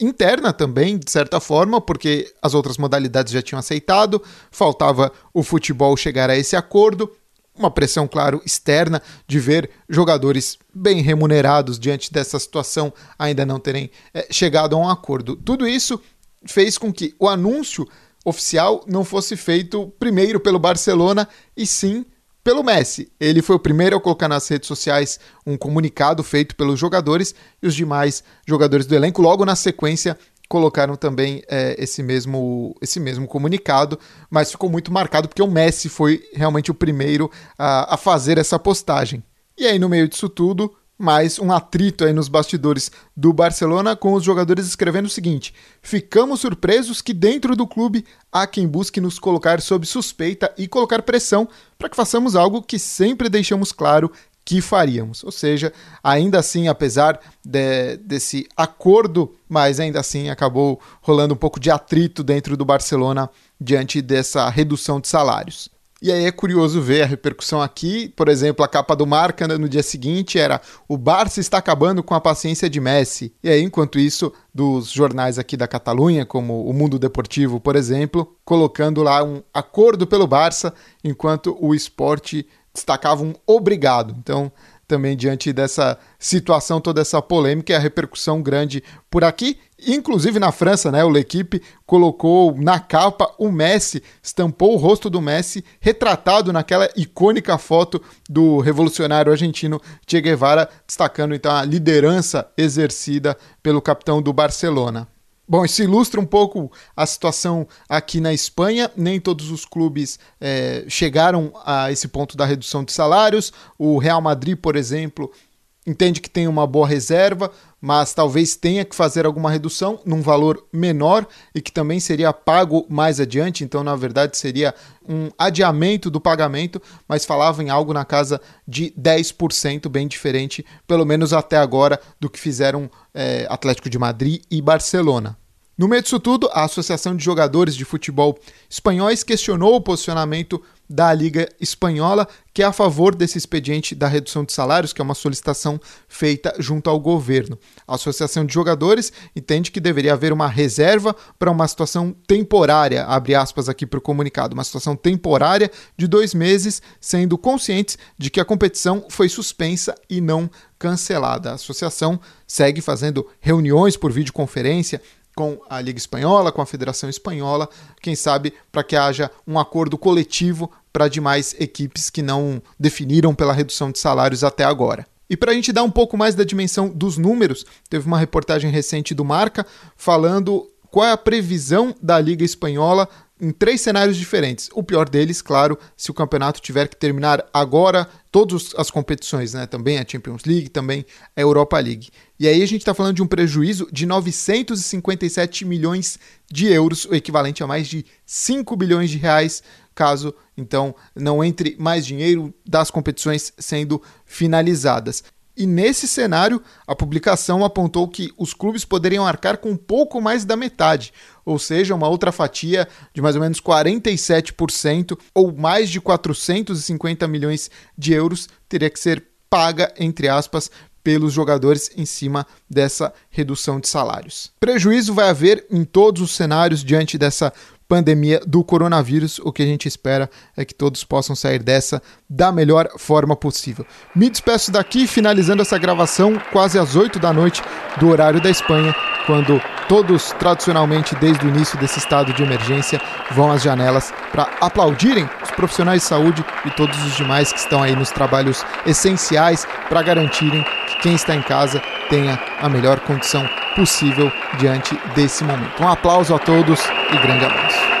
interna também, de certa forma, porque as outras modalidades já tinham aceitado, faltava o futebol chegar a esse acordo. Uma pressão, claro, externa de ver jogadores bem remunerados diante dessa situação ainda não terem é, chegado a um acordo. Tudo isso fez com que o anúncio oficial não fosse feito primeiro pelo Barcelona e sim pelo Messi. Ele foi o primeiro a colocar nas redes sociais um comunicado feito pelos jogadores e os demais jogadores do elenco, logo na sequência, colocaram também é, esse, mesmo, esse mesmo comunicado, mas ficou muito marcado porque o Messi foi realmente o primeiro a, a fazer essa postagem. E aí, no meio disso tudo, mais um atrito aí nos bastidores do Barcelona com os jogadores escrevendo o seguinte: "Ficamos surpresos que dentro do clube há quem busque nos colocar sob suspeita e colocar pressão para que façamos algo que sempre deixamos claro que faríamos. Ou seja, ainda assim, apesar de, desse acordo, mas ainda assim acabou rolando um pouco de atrito dentro do Barcelona diante dessa redução de salários. E aí é curioso ver a repercussão aqui. Por exemplo, a capa do Marca no dia seguinte era o Barça está acabando com a paciência de Messi. E aí, enquanto isso, dos jornais aqui da Catalunha, como o Mundo Deportivo, por exemplo, colocando lá um acordo pelo Barça, enquanto o esporte destacava um obrigado. Então, também diante dessa situação, toda essa polêmica e a repercussão grande por aqui. Inclusive na França, né? O L'Equipe colocou na capa o Messi, estampou o rosto do Messi, retratado naquela icônica foto do revolucionário argentino Che Guevara, destacando então a liderança exercida pelo capitão do Barcelona. Bom, isso ilustra um pouco a situação aqui na Espanha. Nem todos os clubes é, chegaram a esse ponto da redução de salários. O Real Madrid, por exemplo, entende que tem uma boa reserva, mas talvez tenha que fazer alguma redução num valor menor e que também seria pago mais adiante. Então, na verdade, seria um adiamento do pagamento, mas falava em algo na casa de 10%, bem diferente, pelo menos até agora, do que fizeram é, Atlético de Madrid e Barcelona. No meio disso tudo, a Associação de Jogadores de Futebol Espanhóis questionou o posicionamento da Liga Espanhola, que é a favor desse expediente da redução de salários, que é uma solicitação feita junto ao governo. A Associação de Jogadores entende que deveria haver uma reserva para uma situação temporária, abre aspas aqui para o comunicado, uma situação temporária de dois meses, sendo conscientes de que a competição foi suspensa e não cancelada. A associação segue fazendo reuniões por videoconferência com a Liga Espanhola, com a Federação Espanhola, quem sabe para que haja um acordo coletivo para demais equipes que não definiram pela redução de salários até agora. E para a gente dar um pouco mais da dimensão dos números, teve uma reportagem recente do Marca falando qual é a previsão da Liga Espanhola em três cenários diferentes. O pior deles, claro, se o campeonato tiver que terminar agora, todas as competições, né? Também a Champions League, também a Europa League. E aí a gente está falando de um prejuízo de 957 milhões de euros, o equivalente a mais de 5 bilhões de reais, caso então não entre mais dinheiro das competições sendo finalizadas. E nesse cenário, a publicação apontou que os clubes poderiam arcar com pouco mais da metade, ou seja, uma outra fatia de mais ou menos 47% ou mais de 450 milhões de euros teria que ser paga, entre aspas, pelos jogadores em cima dessa redução de salários. Prejuízo vai haver em todos os cenários diante dessa pandemia do coronavírus. O que a gente espera é que todos possam sair dessa da melhor forma possível. Me despeço daqui, finalizando essa gravação quase às 8 da noite do horário da Espanha, quando todos, tradicionalmente, desde o início desse estado de emergência, vão às janelas para aplaudirem os profissionais de saúde e todos os demais que estão aí nos trabalhos essenciais para garantirem que quem está em casa tenha a melhor condição possível diante desse momento. Um aplauso a todos e grande abraço.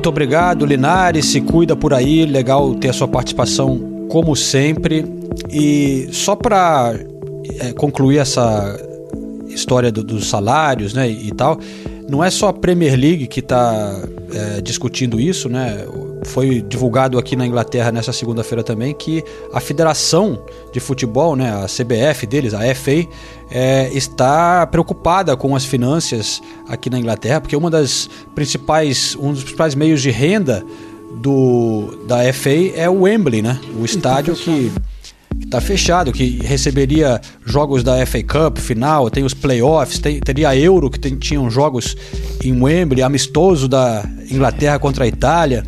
Muito obrigado, Linares. Se cuida por aí. Legal ter a sua participação, como sempre. E só para é, concluir essa história do, dos salários né, e, e tal, não é só a Premier League que está é, discutindo isso, né? Foi divulgado aqui na Inglaterra nessa segunda-feira também que a Federação de Futebol, né, a CBF deles, a FA, é, está preocupada com as finanças aqui na Inglaterra, porque uma das principais, um dos principais meios de renda do da FA é o Wembley, né? O estádio que está fechado, que receberia jogos da FA Cup final, tem os playoffs, tem, teria a Euro, que tem, tinham jogos em Wembley, amistoso da Inglaterra contra a Itália,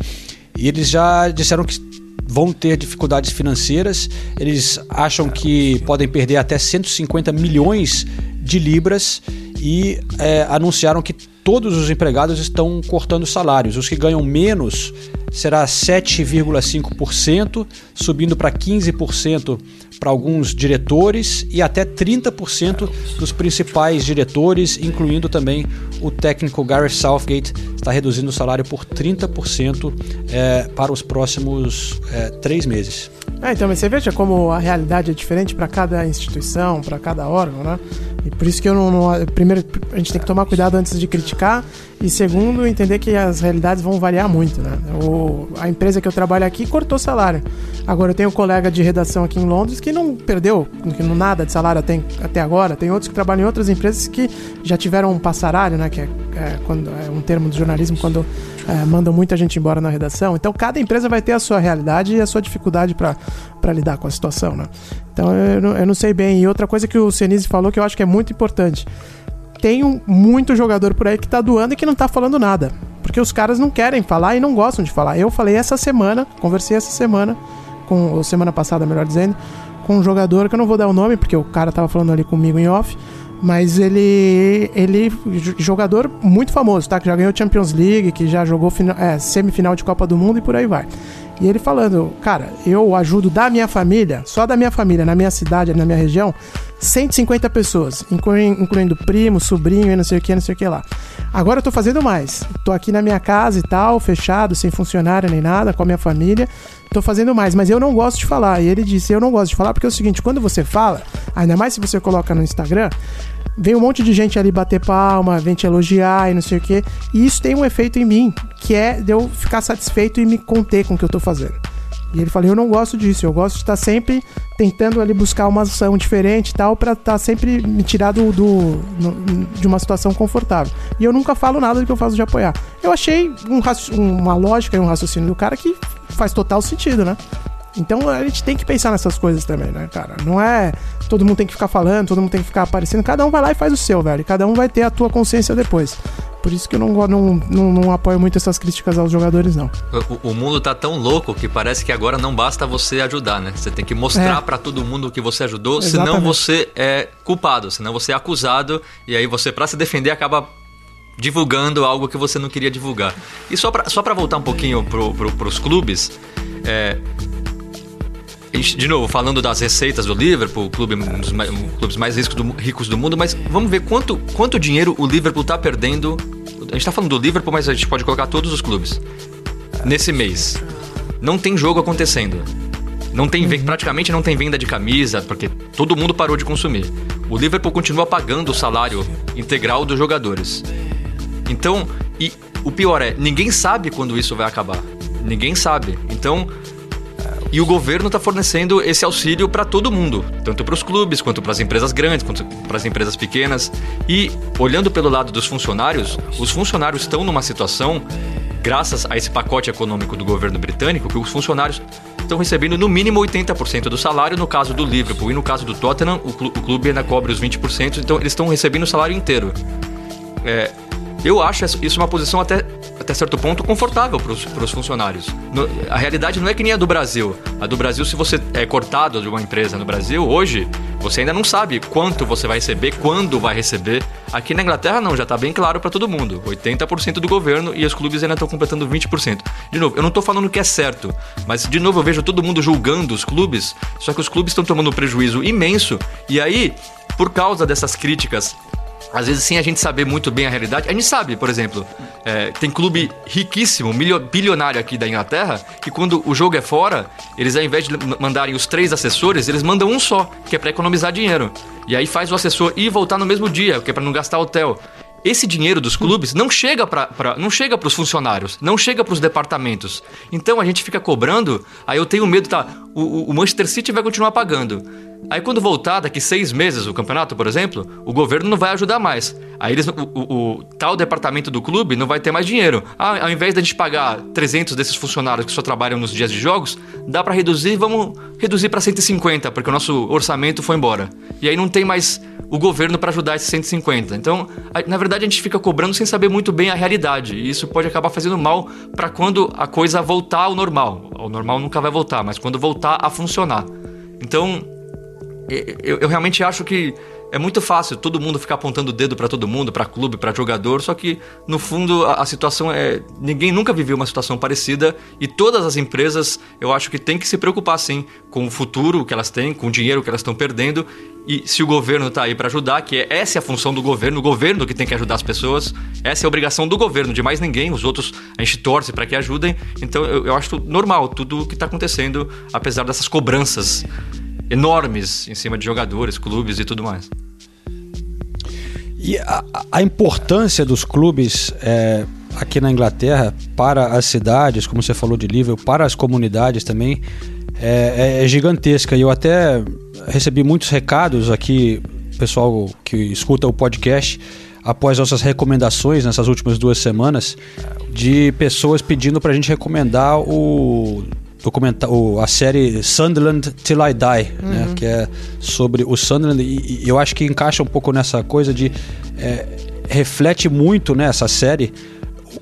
e eles já disseram que vão ter dificuldades financeiras, eles acham que podem perder até 150 milhões de libras e é, anunciaram que todos os empregados estão cortando salários. Os que ganham menos será 7,5%, subindo para 15% para alguns diretores e até 30% dos principais diretores, incluindo também o técnico Gareth Southgate, está reduzindo o salário por 30% é, para os próximos é, três meses. É, então, você veja como a realidade é diferente para cada instituição, para cada órgão, né? E por isso que eu não, não, Primeiro, a gente tem que tomar cuidado antes de criticar. E segundo, entender que as realidades vão variar muito, né? O, a empresa que eu trabalho aqui cortou salário. Agora, eu tenho um colega de redação aqui em Londres que não perdeu que não nada de salário até, até agora. Tem outros que trabalham em outras empresas que já tiveram um passaralho, né? Que é, é, quando, é um termo do jornalismo quando é, mandam muita gente embora na redação. Então, cada empresa vai ter a sua realidade e a sua dificuldade para lidar com a situação, né? Então, eu, eu não sei bem. E outra coisa que o Senise falou que eu acho que é muito importante. Tem um, muito jogador por aí que tá doando e que não tá falando nada. Porque os caras não querem falar e não gostam de falar. Eu falei essa semana, conversei essa semana, com, ou semana passada, melhor dizendo, com um jogador que eu não vou dar o nome, porque o cara tava falando ali comigo em off mas ele, ele jogador muito famoso, tá? Que já ganhou Champions League, que já jogou final, é, semifinal de Copa do Mundo e por aí vai. E ele falando, cara, eu ajudo da minha família, só da minha família, na minha cidade, na minha região, 150 pessoas, incluindo, primo, sobrinho e não sei o que, não sei o que lá. Agora eu tô fazendo mais. Tô aqui na minha casa e tal, fechado, sem funcionário nem nada, com a minha família. Tô fazendo mais, mas eu não gosto de falar. E ele disse: Eu não gosto de falar porque é o seguinte, quando você fala, ainda mais se você coloca no Instagram, vem um monte de gente ali bater palma, vem te elogiar e não sei o quê. E isso tem um efeito em mim, que é de eu ficar satisfeito e me conter com o que eu tô fazendo. E ele falou: Eu não gosto disso, eu gosto de estar sempre tentando ali buscar uma ação diferente e tal, para estar sempre me tirar do, do no, de uma situação confortável. E eu nunca falo nada do que eu faço de apoiar. Eu achei um, uma lógica e um raciocínio do cara que faz total sentido, né? Então a gente tem que pensar nessas coisas também, né, cara? Não é todo mundo tem que ficar falando, todo mundo tem que ficar aparecendo. Cada um vai lá e faz o seu, velho. Cada um vai ter a tua consciência depois. Por isso que eu não, não, não, não apoio muito essas críticas aos jogadores, não. O, o, mundo tá tão louco que parece que agora não basta você ajudar, né? Você tem que mostrar é. para todo mundo que você ajudou, Exatamente. senão você é culpado, senão você é acusado, e aí você, para se defender, acaba divulgando algo que você não queria divulgar. E só para só pra voltar um pouquinho pro, pro, pros clubes, é, de novo, falando das receitas do Liverpool, clube, um dos mais, um clubes mais ricos do, ricos do mundo, mas vamos ver quanto, quanto dinheiro o Liverpool está perdendo. A gente está falando do Liverpool, mas a gente pode colocar todos os clubes. Nesse mês. Não tem jogo acontecendo. Não tem uhum. praticamente não tem venda de camisa, porque todo mundo parou de consumir. O Liverpool continua pagando o salário integral dos jogadores. Então, e o pior é, ninguém sabe quando isso vai acabar. Ninguém sabe. Então, e o governo está fornecendo esse auxílio para todo mundo, tanto para os clubes, quanto para as empresas grandes, quanto para as empresas pequenas. E olhando pelo lado dos funcionários, os funcionários estão numa situação, graças a esse pacote econômico do governo britânico, que os funcionários estão recebendo no mínimo 80% do salário. No caso do Liverpool e no caso do Tottenham, o clube ainda cobre os 20%, então eles estão recebendo o salário inteiro. É, eu acho isso uma posição até, até certo ponto confortável para os funcionários. No, a realidade não é que nem a do Brasil. A do Brasil, se você é cortado de uma empresa no Brasil, hoje, você ainda não sabe quanto você vai receber, quando vai receber. Aqui na Inglaterra, não, já está bem claro para todo mundo. 80% do governo e os clubes ainda estão completando 20%. De novo, eu não estou falando que é certo, mas de novo eu vejo todo mundo julgando os clubes, só que os clubes estão tomando um prejuízo imenso. E aí, por causa dessas críticas às vezes, sem a gente saber muito bem a realidade, a gente sabe, por exemplo, é, tem clube riquíssimo, bilionário aqui da Inglaterra, que quando o jogo é fora, eles ao invés de mandarem os três assessores, eles mandam um só, que é para economizar dinheiro. E aí faz o assessor ir e voltar no mesmo dia, que é para não gastar hotel. Esse dinheiro dos clubes não chega para não chega para os funcionários, não chega para os departamentos. Então a gente fica cobrando. Aí eu tenho medo, tá? O, o Manchester City vai continuar pagando. Aí quando voltar daqui seis meses o campeonato, por exemplo, o governo não vai ajudar mais. Aí eles, o, o, o tal departamento do clube não vai ter mais dinheiro. Ah, ao invés da gente pagar 300 desses funcionários que só trabalham nos dias de jogos, dá para reduzir, vamos reduzir para 150, porque o nosso orçamento foi embora. E aí não tem mais o governo para ajudar esses 150. Então, na verdade, a gente fica cobrando sem saber muito bem a realidade. E isso pode acabar fazendo mal para quando a coisa voltar ao normal. O normal nunca vai voltar, mas quando voltar a funcionar. Então, eu, eu realmente acho que é muito fácil todo mundo ficar apontando o dedo para todo mundo, para clube, para jogador, só que no fundo a, a, situação é ninguém nunca viveu uma situação parecida e todas as empresas, eu acho que tem que se preocupar sim com o futuro que elas têm, com o dinheiro que elas estão perdendo e se o governo está aí para ajudar, que é essa é a função do governo, o governo que tem que ajudar as pessoas, essa é a obrigação do governo, de mais ninguém, os outros a gente torce para que ajudem. Então eu, eu acho normal tudo o que está acontecendo, apesar dessas cobranças enormes em cima de jogadores, clubes e tudo mais. E a, a importância dos clubes é, aqui na Inglaterra para as cidades, como você falou de Liverpool, para as comunidades também, é, é, é gigantesca. E eu até recebi muitos recados aqui, pessoal que escuta o podcast, após nossas recomendações nessas últimas duas semanas, de pessoas pedindo para a gente recomendar o documentário, a série Sunderland Till I Die, né? uhum. né? Que é sobre o Sunderland e, e, eu acho que encaixa um pouco nessa coisa de é, reflete muito nessa né, série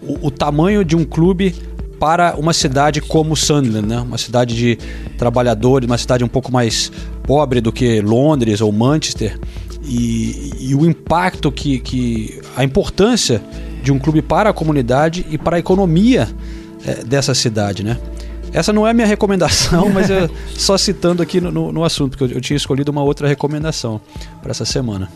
o, o, tamanho de um clube para uma cidade como Sunderland, né? Uma cidade de trabalhadores, uma cidade um pouco mais pobre do que Londres ou Manchester e, e o impacto que, que a importância de um clube para a comunidade e para a economia é, dessa cidade, né? Essa não é a minha recomendação, mas eu, só citando aqui no, no, no assunto, porque eu, eu, tinha escolhido uma outra recomendação para essa semana.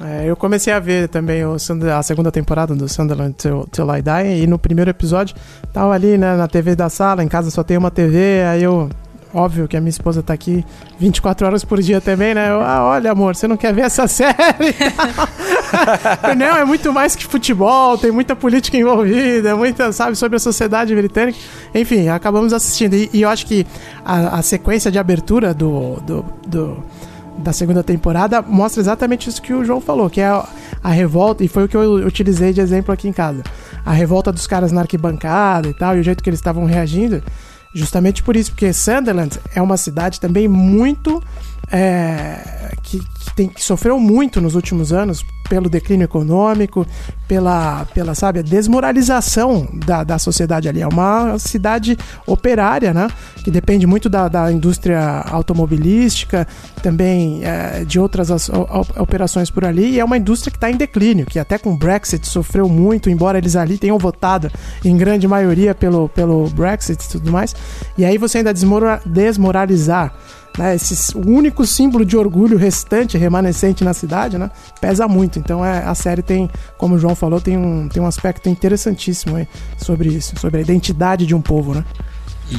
É, eu comecei a ver também o, a segunda temporada do Sunderland Till, Till I Die, e no primeiro episódio tava ali né, na TV da sala, em casa só tem uma TV, aí eu Óbvio que a minha esposa tá aqui 24 horas por dia também, né? Eu, ah, olha, amor, você não quer ver essa série? não, é muito mais que futebol, tem muita política envolvida, muita, sabe, sobre a sociedade britânica. Enfim, acabamos assistindo. E, e eu acho que a, a, sequência de abertura do, do, do, da segunda temporada mostra exatamente isso que o João falou, que é a, a revolta, e foi o que eu utilizei de exemplo aqui em casa. A revolta dos caras na arquibancada e tal, e o jeito que eles estavam reagindo Justamente por isso, porque Sunderland é uma cidade também muito. É, que, que, tem, que sofreu muito nos últimos anos pelo declínio econômico, pela, pela sabe, desmoralização da, da sociedade ali. É uma cidade operária, né? Que depende muito da, da indústria automobilística, também é, de outras as, operações por ali. E é uma indústria que está em declínio, que até com o Brexit sofreu muito, embora eles ali tenham votado em grande maioria pelo, pelo Brexit e tudo mais. E aí você ainda desmoralizar né, esse único símbolo de orgulho restante, remanescente na cidade, né, pesa muito. Então é, a série tem, como o João falou, tem um, tem um aspecto interessantíssimo aí sobre isso, sobre a identidade de um povo, né?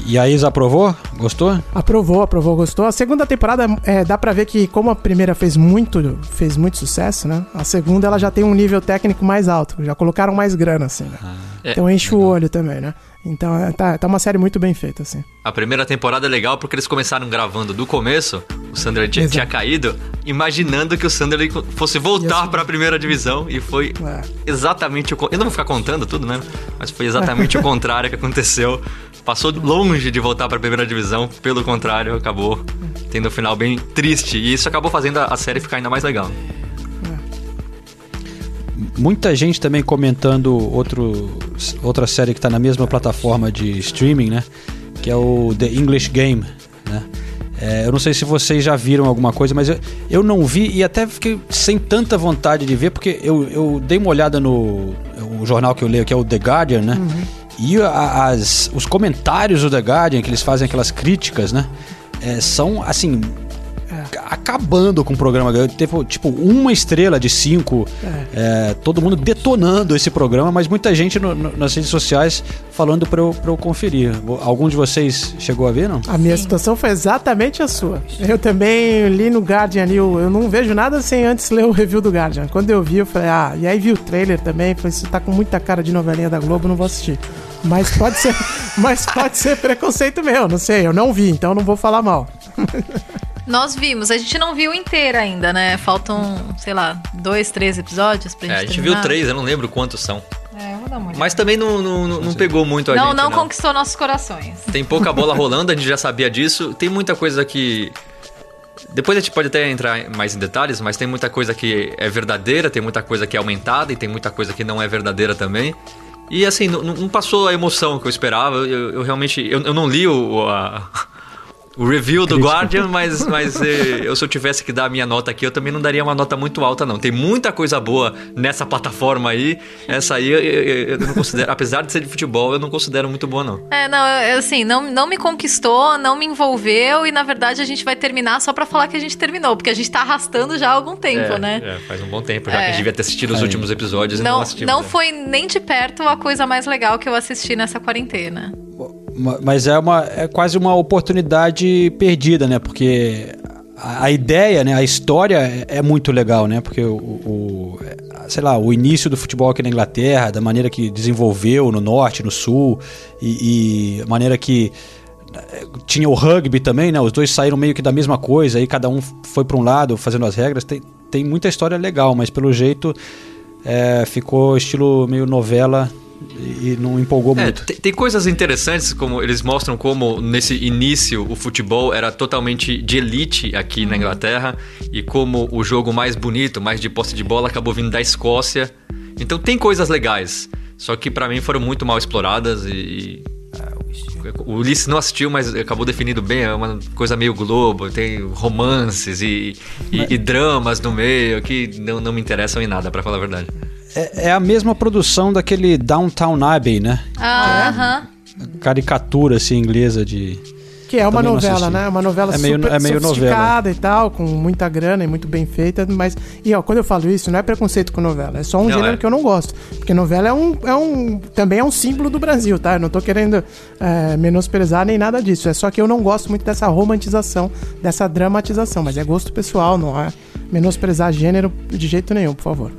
E a Isa aprovou? Gostou? Aprovou, aprovou, gostou. A segunda temporada, é, dá pra ver que como a primeira fez muito, fez muito sucesso, né? A segunda ela já tem um nível técnico mais alto. Já colocaram mais grana, assim, né? Ah, então é, enche legal. o olho também, né? Então é, tá, tá uma série muito bem feita, assim. A primeira temporada é legal porque eles começaram gravando do começo, o Sunderland tinha, tinha, caído, imaginando que o Sunderland fosse voltar para a primeira divisão e foi é. exatamente o. Eu não vou ficar contando tudo, né? Mas foi exatamente o contrário que aconteceu. Passou longe de voltar para a primeira divisão, pelo contrário, acabou tendo um final bem triste. E isso acabou fazendo a série ficar ainda mais legal muita gente também comentando outro, outra série que está na mesma plataforma de streaming, né? Que é o The English Game, né? É, eu não sei se vocês já viram alguma coisa, mas eu, eu não vi e até fiquei sem tanta vontade de ver, porque eu, eu dei uma olhada no o jornal que eu leio, que é o The Guardian, né? Uhum. E a, as, os comentários do The Guardian, que eles fazem aquelas críticas, né? É, são, assim, acabando com o programa. Teve, tipo, uma estrela de cinco. É. É, todo mundo detonando esse programa, mas muita gente no, no, nas redes sociais falando pra eu, pra eu conferir. Algum de vocês chegou a ver, não? A minha Sim. situação foi exatamente a sua. Eu também li no Guardian ali, eu, eu não vejo nada sem antes ler o review do Guardian. Quando eu vi, eu falei, ah, e aí vi o trailer também, falei, isso tá com muita cara de novelinha da Globo, não vou assistir. Mas pode ser, mas pode ser preconceito meu, não sei, eu não vi, então não vou falar mal. Nós vimos, a gente não viu inteira ainda, né? Faltam, sei lá, dois, três episódios pra gente. É, a gente terminar. viu três, eu não lembro quantos são. É, eu vou dar uma olhada. Mas também não, não, não, não pegou muito a não, gente. Não, não conquistou nossos corações. Tem pouca bola rolando, a gente já sabia disso. Tem muita coisa que. Depois a gente pode até entrar mais em detalhes, mas tem muita coisa que é verdadeira, tem muita coisa que é aumentada e tem muita coisa que não é verdadeira também. E assim, não, não passou a emoção que eu esperava. Eu, eu realmente. Eu, eu não li o, a, o review do Guardian, mas, mas eh, eu se eu tivesse que dar a minha nota aqui, eu também não daria uma nota muito alta, não. Tem muita coisa boa nessa plataforma aí. Essa aí eu, eu- eu não considero, apesar de ser de futebol, eu não considero muito boa, não. É, não, assim, não, não me conquistou, não me envolveu e na verdade a gente vai terminar só pra falar que a gente terminou, porque a gente tá arrastando já há algum tempo, é, né? é, faz um bom tempo já que a É. gente devia ter assistido os últimos episódios e não, Não, assistimos. não né? foi nem de perto a coisa mais legal que eu assisti nessa quarentena. Ma- Mas é, uma, é quase uma oportunidade perdida, né? Porque a, a ideia, né? A história é, é muito legal, né? Porque o, o- sei lá, o início do futebol aqui na Inglaterra, da maneira que desenvolveu no norte, no sul, e, e a maneira que é, tinha o rugby também, né? Os dois saíram meio que da mesma coisa, aí cada um foi para um lado fazendo as regras. Tem, tem muita história legal, mas pelo jeito é, ficou estilo meio novela e, não empolgou É, muito. tem, tem coisas interessantes, como eles mostram como nesse início o futebol era totalmente de elite aqui na Inglaterra e como o jogo mais bonito, mais de posse de bola, acabou vindo da Escócia. Então tem coisas legais, só que pra mim foram muito mal exploradas e. O Ulisses não assistiu, mas acabou definindo bem, é uma coisa meio globo, tem romances e, e- e dramas no meio que não, não me interessam em nada, pra falar a verdade. É, é a mesma produção daquele Downtown Abbey, né? Aham. Caricatura assim inglesa de. Que é uma novela, né? Uma novela É meio- super é meio sofisticada e tal, com muita grana e muito bem feita, mas... E, ó, quando eu falo isso, não é preconceito com novela, é só um Não, gênero é. que eu não gosto. Porque novela é um, é um... Também é um símbolo do Brasil, tá? Eu não tô querendo é, menosprezar nem nada disso. É só que eu não gosto muito dessa romantização, dessa dramatização. Mas é gosto pessoal, não é menosprezar gênero de jeito nenhum, por favor.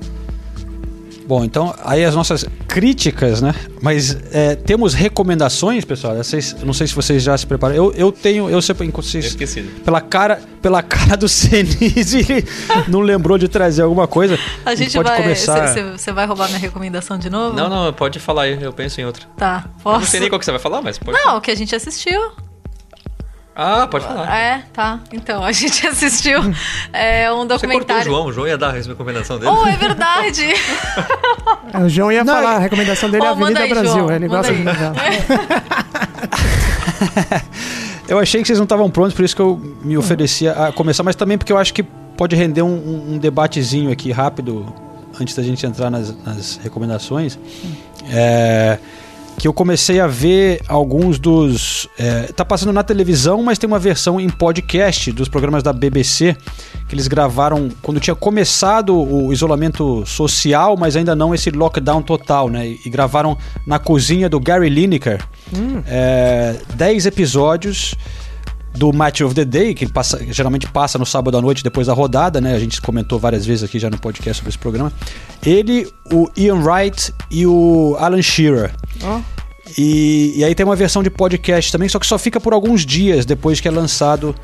Bom, então aí as nossas críticas, né? Mas é, temos recomendações, pessoal. Vocês, eu não sei se vocês já se preparam. Eu, eu tenho, eu sempre vocês, Esquecido. pela cara, pela cara do Senise, ele não lembrou de trazer alguma coisa. A gente pode vai. começar. Você vai roubar minha recomendação de novo? Não, não, pode falar aí, eu penso em outra. Tá, Eu posso? Não sei nem qual que você vai falar, mas pode Não, o que a gente assistiu. Ah, pode falar. É, tá. Então, a gente assistiu é, um Você cortou o documentário. João, o João ia dar a recomendação dele. Oh, é verdade! É, O João ia Não, falar, a recomendação dele é Ó, Avenida aí, Brasil. João, ele manda gosta aí. de novela. Eu achei que vocês não estavam prontos, por isso que eu me oferecia a começar, mas também porque eu acho que pode render um, um- um debatezinho aqui rápido, antes da gente entrar nas, nas recomendações. É, que eu comecei a ver alguns dos. É, tá passando na televisão, mas tem uma versão em podcast dos programas da BBC que eles gravaram quando tinha começado o isolamento social, mas ainda não esse lockdown total, né? E, gravaram na cozinha do Gary Lineker. É, 10 episódios do Match of the Day, que passa- geralmente passa no sábado à noite depois da rodada, né? A gente comentou várias vezes aqui já no podcast sobre esse programa. Ele, o Ian Wright e o Alan Shearer. Ó. E, e aí tem uma versão de podcast também, só que só fica por alguns dias depois que é lançado.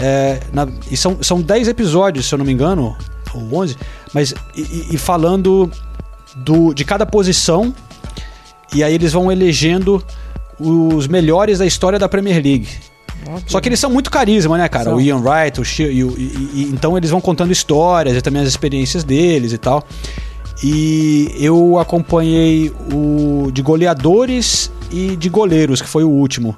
é, na- e são, são 10 episódios, se eu não me engano, ou 11, mas e, e- e falando do, de cada posição, e aí eles vão elegendo os melhores da história da Premier League. Só que eles são muito carisma, né, cara? São. O Ian Wright, o Shearer, e, o- e- e- então eles vão contando histórias e também as experiências deles e tal. E eu acompanhei o de goleadores e de goleiros, que foi o último.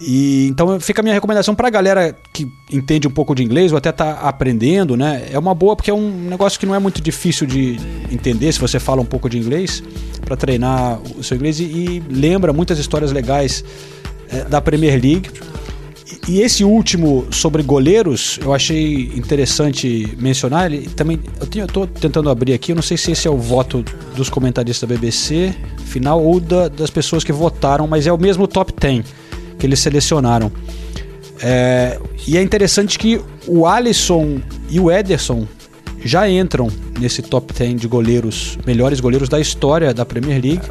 E então fica a minha recomendação pra galera que entende um pouco de inglês ou até tá aprendendo, né? É uma boa porque é um negócio que não é muito difícil de entender se você fala um pouco de inglês pra treinar o seu inglês e, e lembra muitas histórias legais eh, da Premier League. E- esse último sobre goleiros, eu achei interessante mencionar. Ele também. Eu, tô tentando abrir aqui, eu não sei se esse é o voto dos comentaristas da BBC final ou da- das pessoas que votaram, mas é o mesmo top 10 que eles selecionaram. É, e é interessante que o Alisson e o Ederson já entram nesse top 10 de goleiros, melhores goleiros da história da Premier League.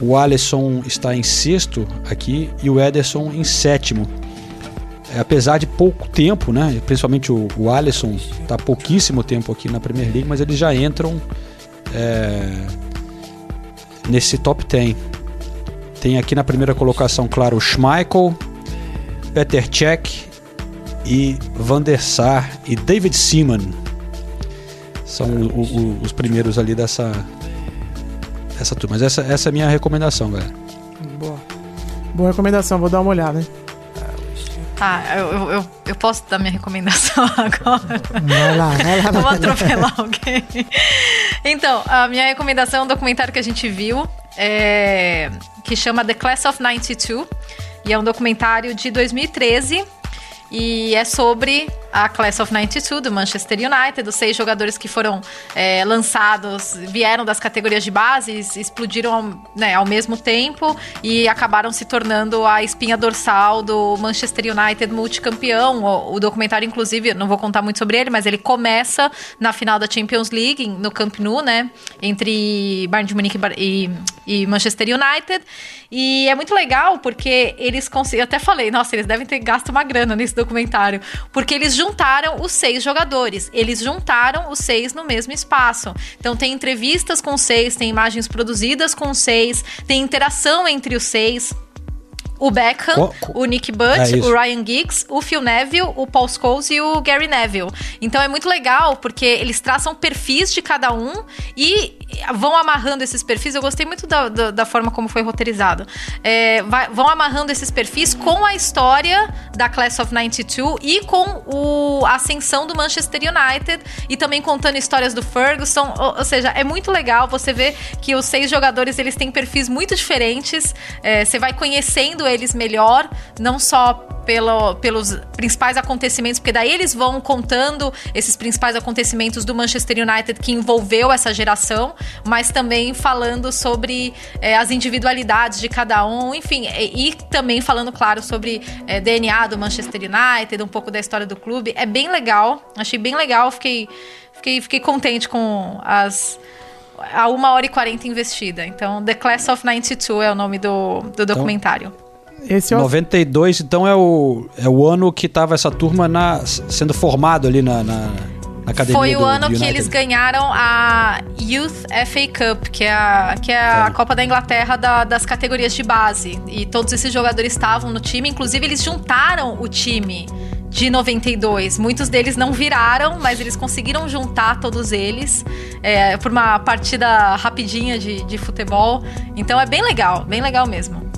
O Alisson está em sexto aqui e o Ederson em sétimo. É, apesar de pouco tempo, né? Principalmente o, o Alisson está pouquíssimo tempo aqui na Premier League, mas eles já entram é, nesse top 10. Tem aqui na primeira colocação, claro, o Schmeichel, Peter Cech e Van der Sar e David Seaman. São o- o- os primeiros ali dessa, dessa turma. Mas essa, essa é a minha recomendação, galera. Boa. Boa recomendação, vou dar uma olhada, hein? Tá, eu, eu, eu, eu posso dar minha recomendação agora? Vai lá, vai lá. Vou atropelar alguém. Então, a minha recomendação é um documentário que a gente viu, é, que chama The Class of 92. E é um documentário de 2013. E é sobre a Class of 92 do Manchester United, os seis jogadores que foram é, lançados, vieram das categorias de base, explodiram ao, né, ao mesmo tempo e acabaram se tornando a espinha dorsal do Manchester United multicampeão. O, o documentário, inclusive, não vou contar muito sobre ele, mas ele começa na final da Champions League, no Camp Nou, né? Entre Bayern de Munique e, e Manchester United. E é muito legal porque eles conseguem. Eu até falei, nossa, eles devem ter gasto uma grana nesse documentário. Porque eles juntaram os seis jogadores. Eles juntaram os seis no mesmo espaço. Então tem entrevistas com seis, tem imagens produzidas com seis, tem interação entre os seis o Beckham, Co- o Nick Butt, É o Ryan Giggs, o Phil Neville, o Paul Scholes e o Gary Neville. Então é muito legal porque eles traçam perfis de cada um e vão amarrando esses perfis. Eu gostei muito da, da, da forma como foi roteirizado. É, vai- vão amarrando esses perfis com a história da Class of 92 e com o, a ascensão do Manchester United e também contando histórias do Ferguson. Ou, ou seja, é muito legal você ver que os seis jogadores eles têm perfis muito diferentes. É, você vai conhecendo eles melhor, não só pelo, pelos principais acontecimentos, porque daí eles vão contando esses principais acontecimentos do Manchester United que envolveu essa geração, mas também falando sobre é, as individualidades de cada um, enfim, e, e também falando, claro, sobre é, DNA do Manchester United, um pouco da história do clube. É bem legal, achei bem legal, fiquei, fiquei, fiquei contente com as a 1 hora e 40 investida. Então, The Class of 92 é o nome do, do documentário. Esse é o 92, então, é o, é o ano que tava essa turma na, sendo formado ali na, na, na academia Foi o do- ano do que eles ganharam a Youth FA Cup, que é a, que é a Copa da Inglaterra da- das categorias de base. E todos esses jogadores estavam no time, inclusive eles juntaram o time de 92. Muitos deles não viraram, mas eles conseguiram juntar todos eles é, por uma partida rapidinha de, de futebol. Então é bem legal, bem legal mesmo.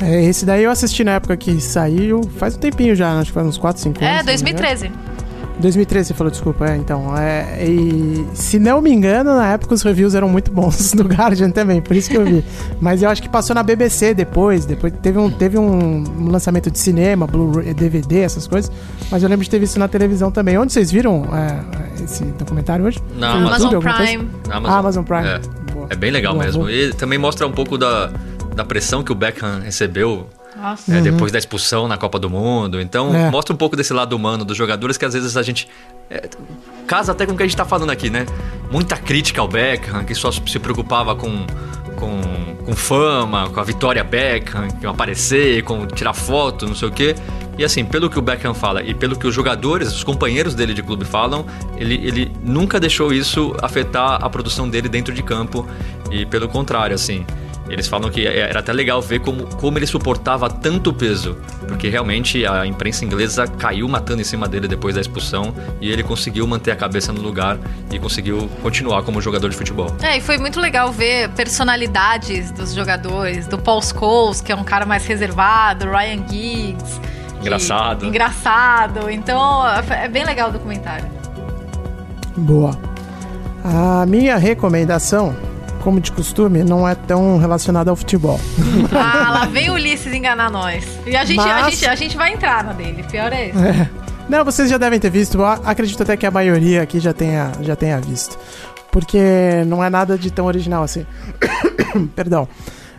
É, esse daí eu assisti na época que saiu, faz um tempinho já, acho que faz uns 4, 5 anos. É, não me 2013. engano. 2013 você falou, desculpa, é, então. É, e se não me engano, na época os reviews eram muito bons do Guardian também, por isso que eu vi. Mas eu acho que passou na BBC depois, depois teve um, teve um lançamento de cinema, Blu-ray, DVD, essas coisas. Mas eu lembro de ter visto na televisão também. Onde vocês viram é, esse documentário hoje? Na Amazon YouTube? Prime. Na Ah, Amazon Prime. É, Boa. é bem legal Boa, mesmo. boa. E também mostra um pouco da, da pressão que o Beckham recebeu é, depois da expulsão na Copa do Mundo. Então, Uhum. É. mostra um pouco desse lado humano dos jogadores que às vezes a gente. é, casa até com o que a gente tá falando aqui, né? Muita crítica ao Beckham, que só se preocupava com. Com, com fama, com a vitória Beckham, com aparecer, com tirar foto, não sei o quê. E assim, pelo que o Beckham fala e pelo que os jogadores, os companheiros dele de clube falam, ele, ele nunca deixou isso afetar a produção dele dentro de campo. E pelo contrário, assim, eles falam que era até legal ver como, como ele suportava tanto peso, porque realmente a imprensa inglesa caiu matando em cima dele depois da expulsão e ele conseguiu manter a cabeça no lugar e conseguiu continuar como jogador de futebol. É, e foi muito legal ver personalidades dos jogadores, do Paul Scholes, que é um cara mais reservado, Ryan Giggs. que- Engraçado. Engraçado. Então, é bem legal o documentário. Boa. A minha recomendação, como de costume, não é tão relacionada ao futebol. Ah, lá vem o Ulisses enganar nós. E a gente, a Mas- gente, a gente vai entrar na dele. Pior é isso. Não, vocês já devem ter visto. Acredito até que a maioria aqui já tenha, já tenha visto. Porque não é nada de tão original assim. Perdão.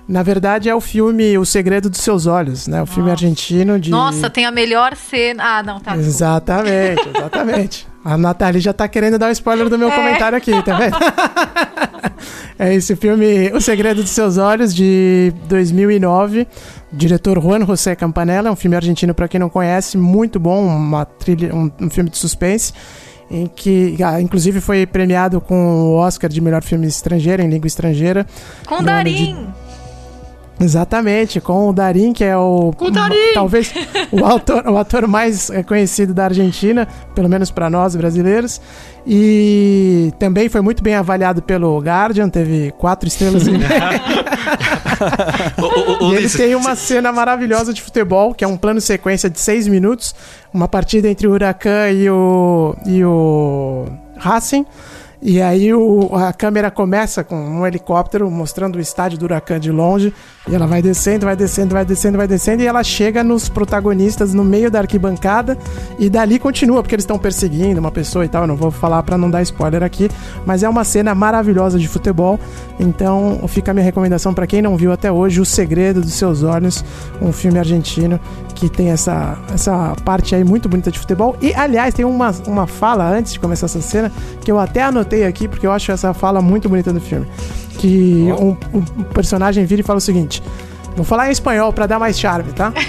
Na verdade, é o filme O Segredo dos Seus Olhos, né? O filme argentino de. Nossa, tem a melhor cena. Ah, não, tá. Exatamente, exatamente. A Nathalie já tá querendo dar um spoiler do meu É. comentário aqui, tá vendo? é esse filme O Segredo dos Seus Olhos, de 2009. Diretor Juan José Campanella. É um filme argentino, para quem não conhece, muito bom. Uma trilha, um, um filme de suspense. Em que, ah, inclusive, foi premiado com o Oscar de melhor filme estrangeiro, em língua estrangeira. Com Darim. Exatamente, com o Darim, que é o. Com o Darín! Talvez o ator, o ator mais eh, conhecido da Argentina, pelo menos para nós brasileiros. E também foi muito bem avaliado pelo Guardian, teve quatro estrelas e meia. E ele tem uma cena maravilhosa de futebol, que é um plano sequência de seis minutos, uma partida entre o Huracan e o, e o Racing. E aí o- a câmera começa com um helicóptero mostrando o estádio do Huracan de longe. E ela vai descendo, vai descendo, vai descendo, vai descendo. E ela chega nos protagonistas no meio da arquibancada. E dali continua, porque eles estão perseguindo uma pessoa e tal. Eu não vou falar pra não dar spoiler aqui. Mas é uma cena maravilhosa de futebol. Então fica a minha recomendação pra quem não viu até hoje: O Segredo dos Seus Olhos, um filme argentino que tem essa, essa parte aí muito bonita de futebol. E aliás, tem uma, uma fala antes de começar essa cena que eu até anotei aqui, porque eu acho essa fala muito bonita do filme. Que um, um personagem vira e fala o seguinte. Vou falar em espanhol pra dar mais charme, tá?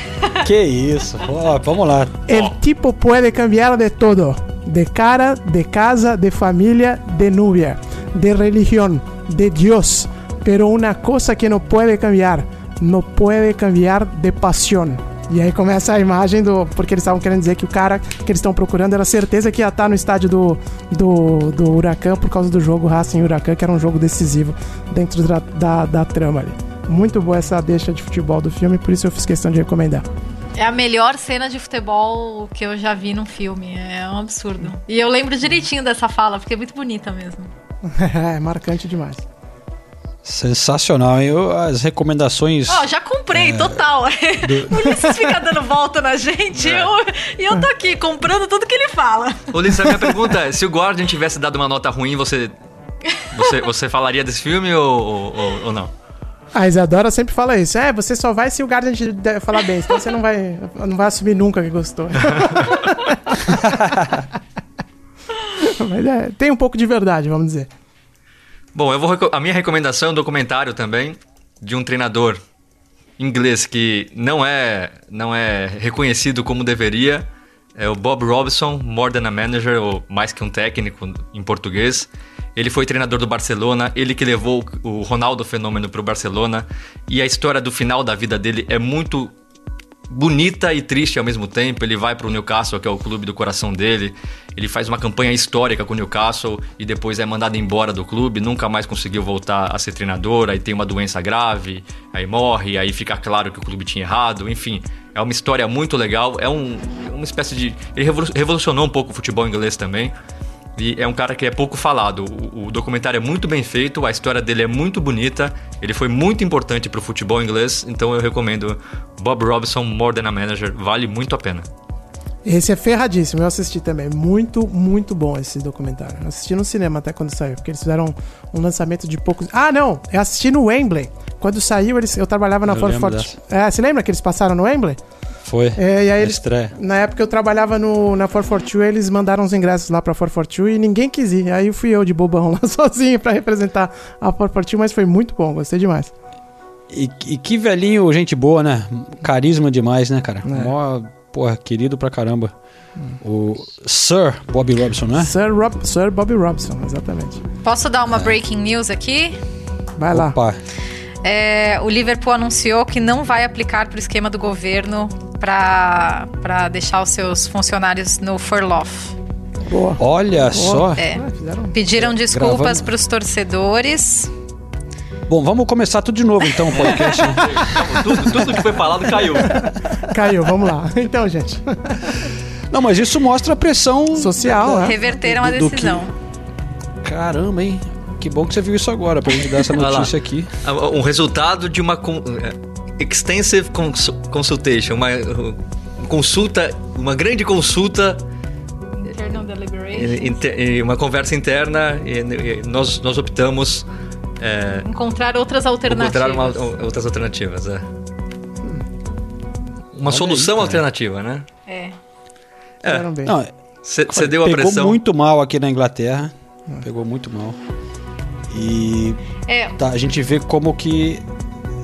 Que isso? Vamos lá. El tipo puede cambiar de todo. De cara, de casa, de familia, de novia, de religión, de Dios. Pero una cosa que no puede cambiar, no puede cambiar de pasión. E aí começa a imagem do. Porque eles estavam querendo dizer que o cara que eles estão procurando era certeza que ia estar no estádio do, do, do Huracan por causa do jogo Racing Huracan, que era um jogo decisivo dentro da, da, da trama ali. Muito boa essa deixa de futebol do filme, por isso eu fiz questão de recomendar. É a melhor cena de futebol que eu já vi num filme. É um absurdo. E eu lembro direitinho dessa fala, porque é muito bonita mesmo. é marcante demais. Sensacional, hein? Eu- as recomendações. Ó, já comprei, total. o Ulisses fica dando volta na gente É. eu- e eu tô aqui comprando tudo que ele fala. Ulisses, a minha pergunta é: se o Guardian tivesse dado uma nota ruim, você. Você, você falaria desse filme ou, ou, ou não? A Isadora sempre fala isso. É, você só vai se o der- falar bem, senão você não vai, não vai assumir nunca que gostou. Mas é, tem um pouco de verdade, vamos dizer. Bom, eu vou a minha recomendação é um documentário também de um treinador inglês que não é não é reconhecido como deveria. É o Bob Robson, More Than a Manager, ou mais que um técnico em português. Ele foi treinador do Barcelona, ele que levou o Ronaldo Fenômeno para o Barcelona. E a história do final da vida dele é muito bonita e triste ao mesmo tempo. Ele vai para o Newcastle, que é o clube do coração dele. Ele faz uma campanha histórica com o Newcastle e depois é mandado embora do clube. Nunca mais conseguiu voltar a ser treinador. Aí tem uma doença grave, aí morre, aí fica claro que o clube tinha errado. Enfim, é uma história muito legal. É um, uma espécie de. Ele revolu- revolucionou um pouco o futebol inglês também. E é um cara que é pouco falado. O, o documentário é muito bem feito, a história dele é muito bonita, ele foi muito importante pro futebol inglês, então eu recomendo Bob Robson, More Than a Manager, vale muito a pena. Esse é ferradíssimo, eu assisti também. Muito, muito bom esse documentário. Eu assisti no cinema até quando saiu, porque eles fizeram um lançamento de poucos. Ah, não! Eu assisti no Wembley. Quando saiu, eles... eu trabalhava na Eu Ford Fortune. É, você lembra que eles passaram no Wembley? Foi. É, e aí eles, estreia. na época eu trabalhava no, na 442, eles mandaram os ingressos lá pra 442 e ninguém quis ir. Aí fui eu de bobão lá sozinho pra representar a 442, mas foi muito bom, gostei demais. E, e que velhinho, gente boa, né? Carisma demais, né, cara? É. Mó, porra, querido pra caramba. O Sir Bobby Robson, né? Sir, Rob, Sir Bobby Robson, exatamente. Posso dar uma breaking news aqui? Vai lá. Opa. É, o Liverpool anunciou que não vai aplicar para o esquema do governo para deixar os seus funcionários no furlough. Boa. Olha só. É. Ah, fizeram... Pediram desculpas para os torcedores. Bom, vamos começar tudo de novo então o podcast. né? tudo, tudo que foi falado caiu. Caiu, vamos lá. Então, gente. Não, mas isso mostra a pressão Social, né? Reverteram a do que- decisão. Caramba, hein? Que bom que você viu isso agora, pra gente dar essa notícia aqui. Um resultado de uma con- é, extensive cons- consultation, uma uh, consulta, uma grande consulta Internal deliberation. e- inter- uma conversa interna e, nós, nós optamos é, Encontrar outras alternativas. encontrar uma- outras alternativas. É. Uma Olha solução aí, alternativa, né? É. Você deu a pegou pressão. muito mal aqui na Inglaterra. Pegou muito mal. E É, tá, a gente vê como que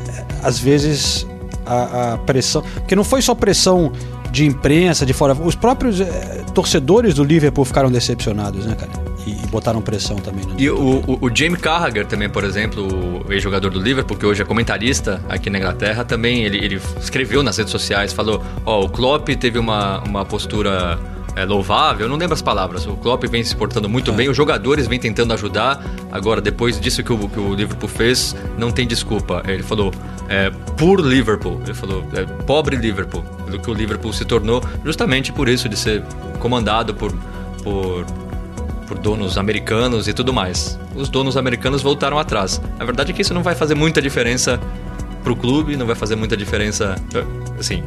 eh, às vezes a, a pressão. Porque não foi só pressão de imprensa, de fora. Os próprios eh, torcedores do Liverpool ficaram decepcionados, né, cara? e, e botaram pressão também. Né? E o, o, o Jamie Carragher também, por exemplo, o ex-jogador do Liverpool, que hoje é comentarista aqui na Inglaterra, também ele, ele escreveu nas redes sociais, falou, ó, o Klopp teve uma, uma postura é, louvável, eu não lembro as palavras. O Klopp vem se portando muito É. bem, os jogadores vêm tentando ajudar. Agora, depois disso que o, que o Liverpool fez, não tem desculpa. Ele falou, é, por Liverpool. Ele falou, é, pobre Liverpool. Do que o Liverpool se tornou, justamente por isso, de ser comandado por, por, por donos americanos e tudo mais. Os donos americanos voltaram atrás. A verdade é que isso não vai fazer muita diferença pro clube, não vai fazer muita diferença, eh, assim,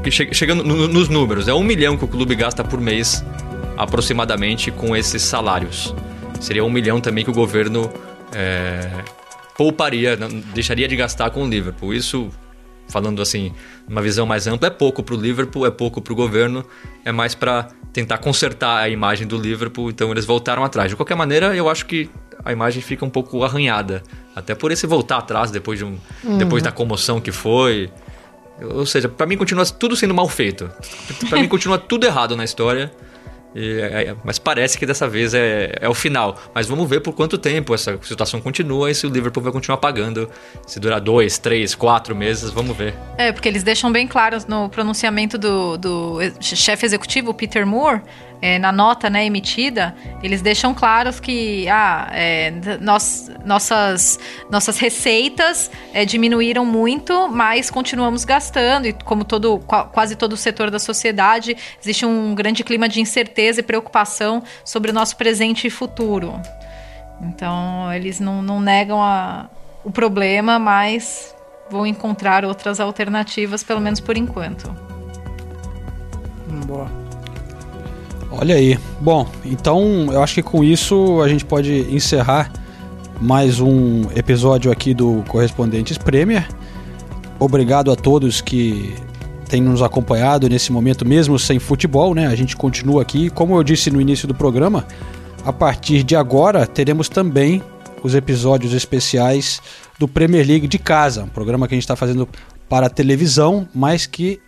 porque che- chegando no- nos números, é um milhão que o clube gasta por mês, aproximadamente, com esses salários. Seria um milhão também que o governo eh, pouparia, não- deixaria de gastar com o Liverpool. Isso, falando assim, uma visão mais ampla, é pouco pro Liverpool, é pouco pro governo, é mais para tentar consertar a imagem do Liverpool, então eles voltaram atrás. De qualquer maneira, eu acho que a imagem fica um pouco arranhada, até por esse voltar atrás depois de um, depois da comoção que foi. Ou seja, pra mim continua tudo sendo mal feito. Pra mim continua tudo errado na história. E, é, é, mas parece que dessa vez é, é o final. Mas vamos ver por quanto tempo essa situação continua e se o Liverpool vai continuar pagando. Se durar dois, três, quatro meses, vamos ver. É, porque eles deixam bem claro no pronunciamento do, do chefe executivo, Peter Moore, é, na nota né, emitida, eles deixam claros que ah, é, nós, nossas, nossas receitas é, diminuíram muito, mas continuamos gastando, e como todo, qua- quase todo o setor da sociedade, existe um grande clima de incerteza e preocupação sobre o nosso presente e futuro. Então, eles não, não negam a, o problema, mas vão encontrar outras alternativas, pelo menos por enquanto. Boa. Olha aí. Bom, então eu acho que com isso a gente pode encerrar mais um episódio aqui do Correspondentes Premier. Obrigado a todos que têm nos acompanhado nesse momento, mesmo sem futebol, né? A gente continua aqui. Como eu disse no início do programa, a partir de agora teremos também os episódios especiais do Premier League de casa, um programa que a gente está fazendo para televisão, mas que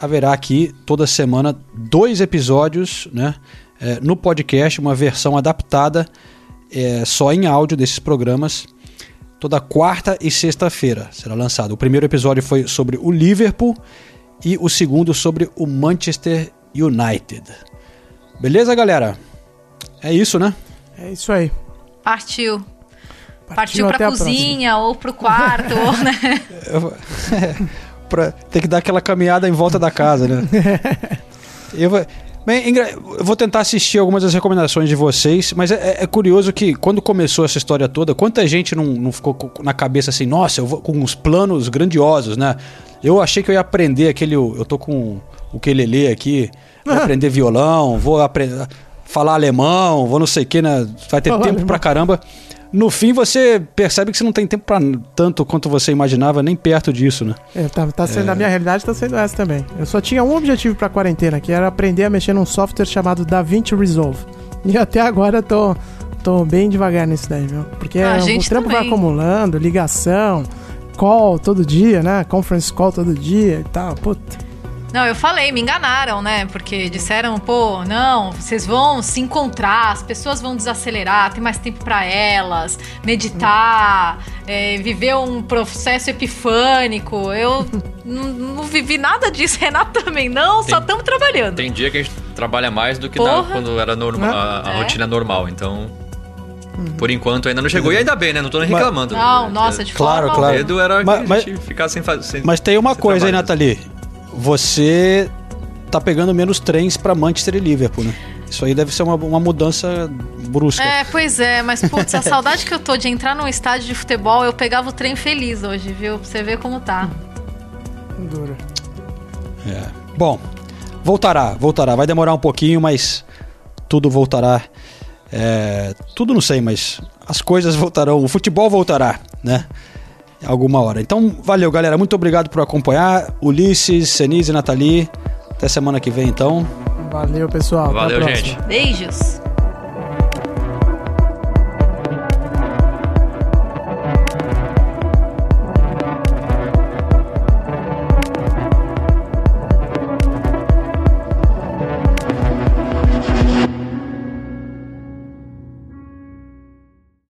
haverá aqui toda semana dois episódios né, é, no podcast, uma versão adaptada é, só em áudio desses programas. Toda quarta e sexta-feira será lançado. O primeiro episódio foi sobre o Liverpool e o segundo sobre o Manchester United. Beleza, galera? É isso, né? É isso aí. Partiu. Partiu, até pra cozinha ou pro quarto, ou, né? pra ter que dar aquela caminhada em volta da casa, né? eu, vou, bem, eu vou tentar assistir algumas das recomendações de vocês, mas é, é curioso que quando começou essa história toda, quanta gente não, não ficou co- na cabeça assim, nossa, eu vou com uns planos grandiosos, né? Eu achei que eu ia aprender aquele. Eu tô com o quelele aqui, vou aprender violão, vou aprender. Falar alemão, vou não sei o que, né? Vai ter tempo alemão. pra caramba. No fim, você percebe que você não tem tempo pra tanto quanto você imaginava, nem perto disso, né? É, tá, tá sendo, A minha realidade tá sendo essa também. Eu só tinha um objetivo pra quarentena, que era aprender a mexer num software chamado DaVinci Resolve. E até agora eu tô, tô bem devagar nisso daí, viu? Porque Ah, o trampo vai também. acumulando, ligação, call todo dia, né? Conference call todo dia e tal. Puta. Não, eu falei, me enganaram, né? Porque disseram, pô, não, vocês vão se encontrar, as pessoas vão desacelerar, tem mais tempo pra elas, meditar, é, viver um processo epifânico. Eu não, não vivi nada disso, Renato também não, só Tem- estamos trabalhando. Tem dia que a gente trabalha mais do que na- quando era norma, a, a É. rotina normal, então. Por enquanto ainda não chegou. E ainda bem, né? Não tô nem reclamando. Não, nossa, de Claro, forma O claro. medo era Mas- que mas- a gente ficasse sem fazer. Mas tem uma coisa aí, trabalho. Nathalie. Você tá pegando menos trens pra Manchester e Liverpool, né? Isso aí deve ser uma, uma mudança brusca. É, pois é, mas putz, a saudade que eu tô de entrar num estádio de futebol, eu pegava o trem feliz hoje, viu? Pra você ver como tá. Duro. É. Bom, voltará, voltará. Vai demorar um pouquinho, mas tudo voltará. É, tudo não sei, mas as coisas voltarão. O futebol voltará, né? Alguma hora. Então, valeu, galera. Muito obrigado por acompanhar. Ulisses, Senise e Nathalie. Até semana que vem, então. Valeu, pessoal. Até a Valeu, próxima. gente. Beijos!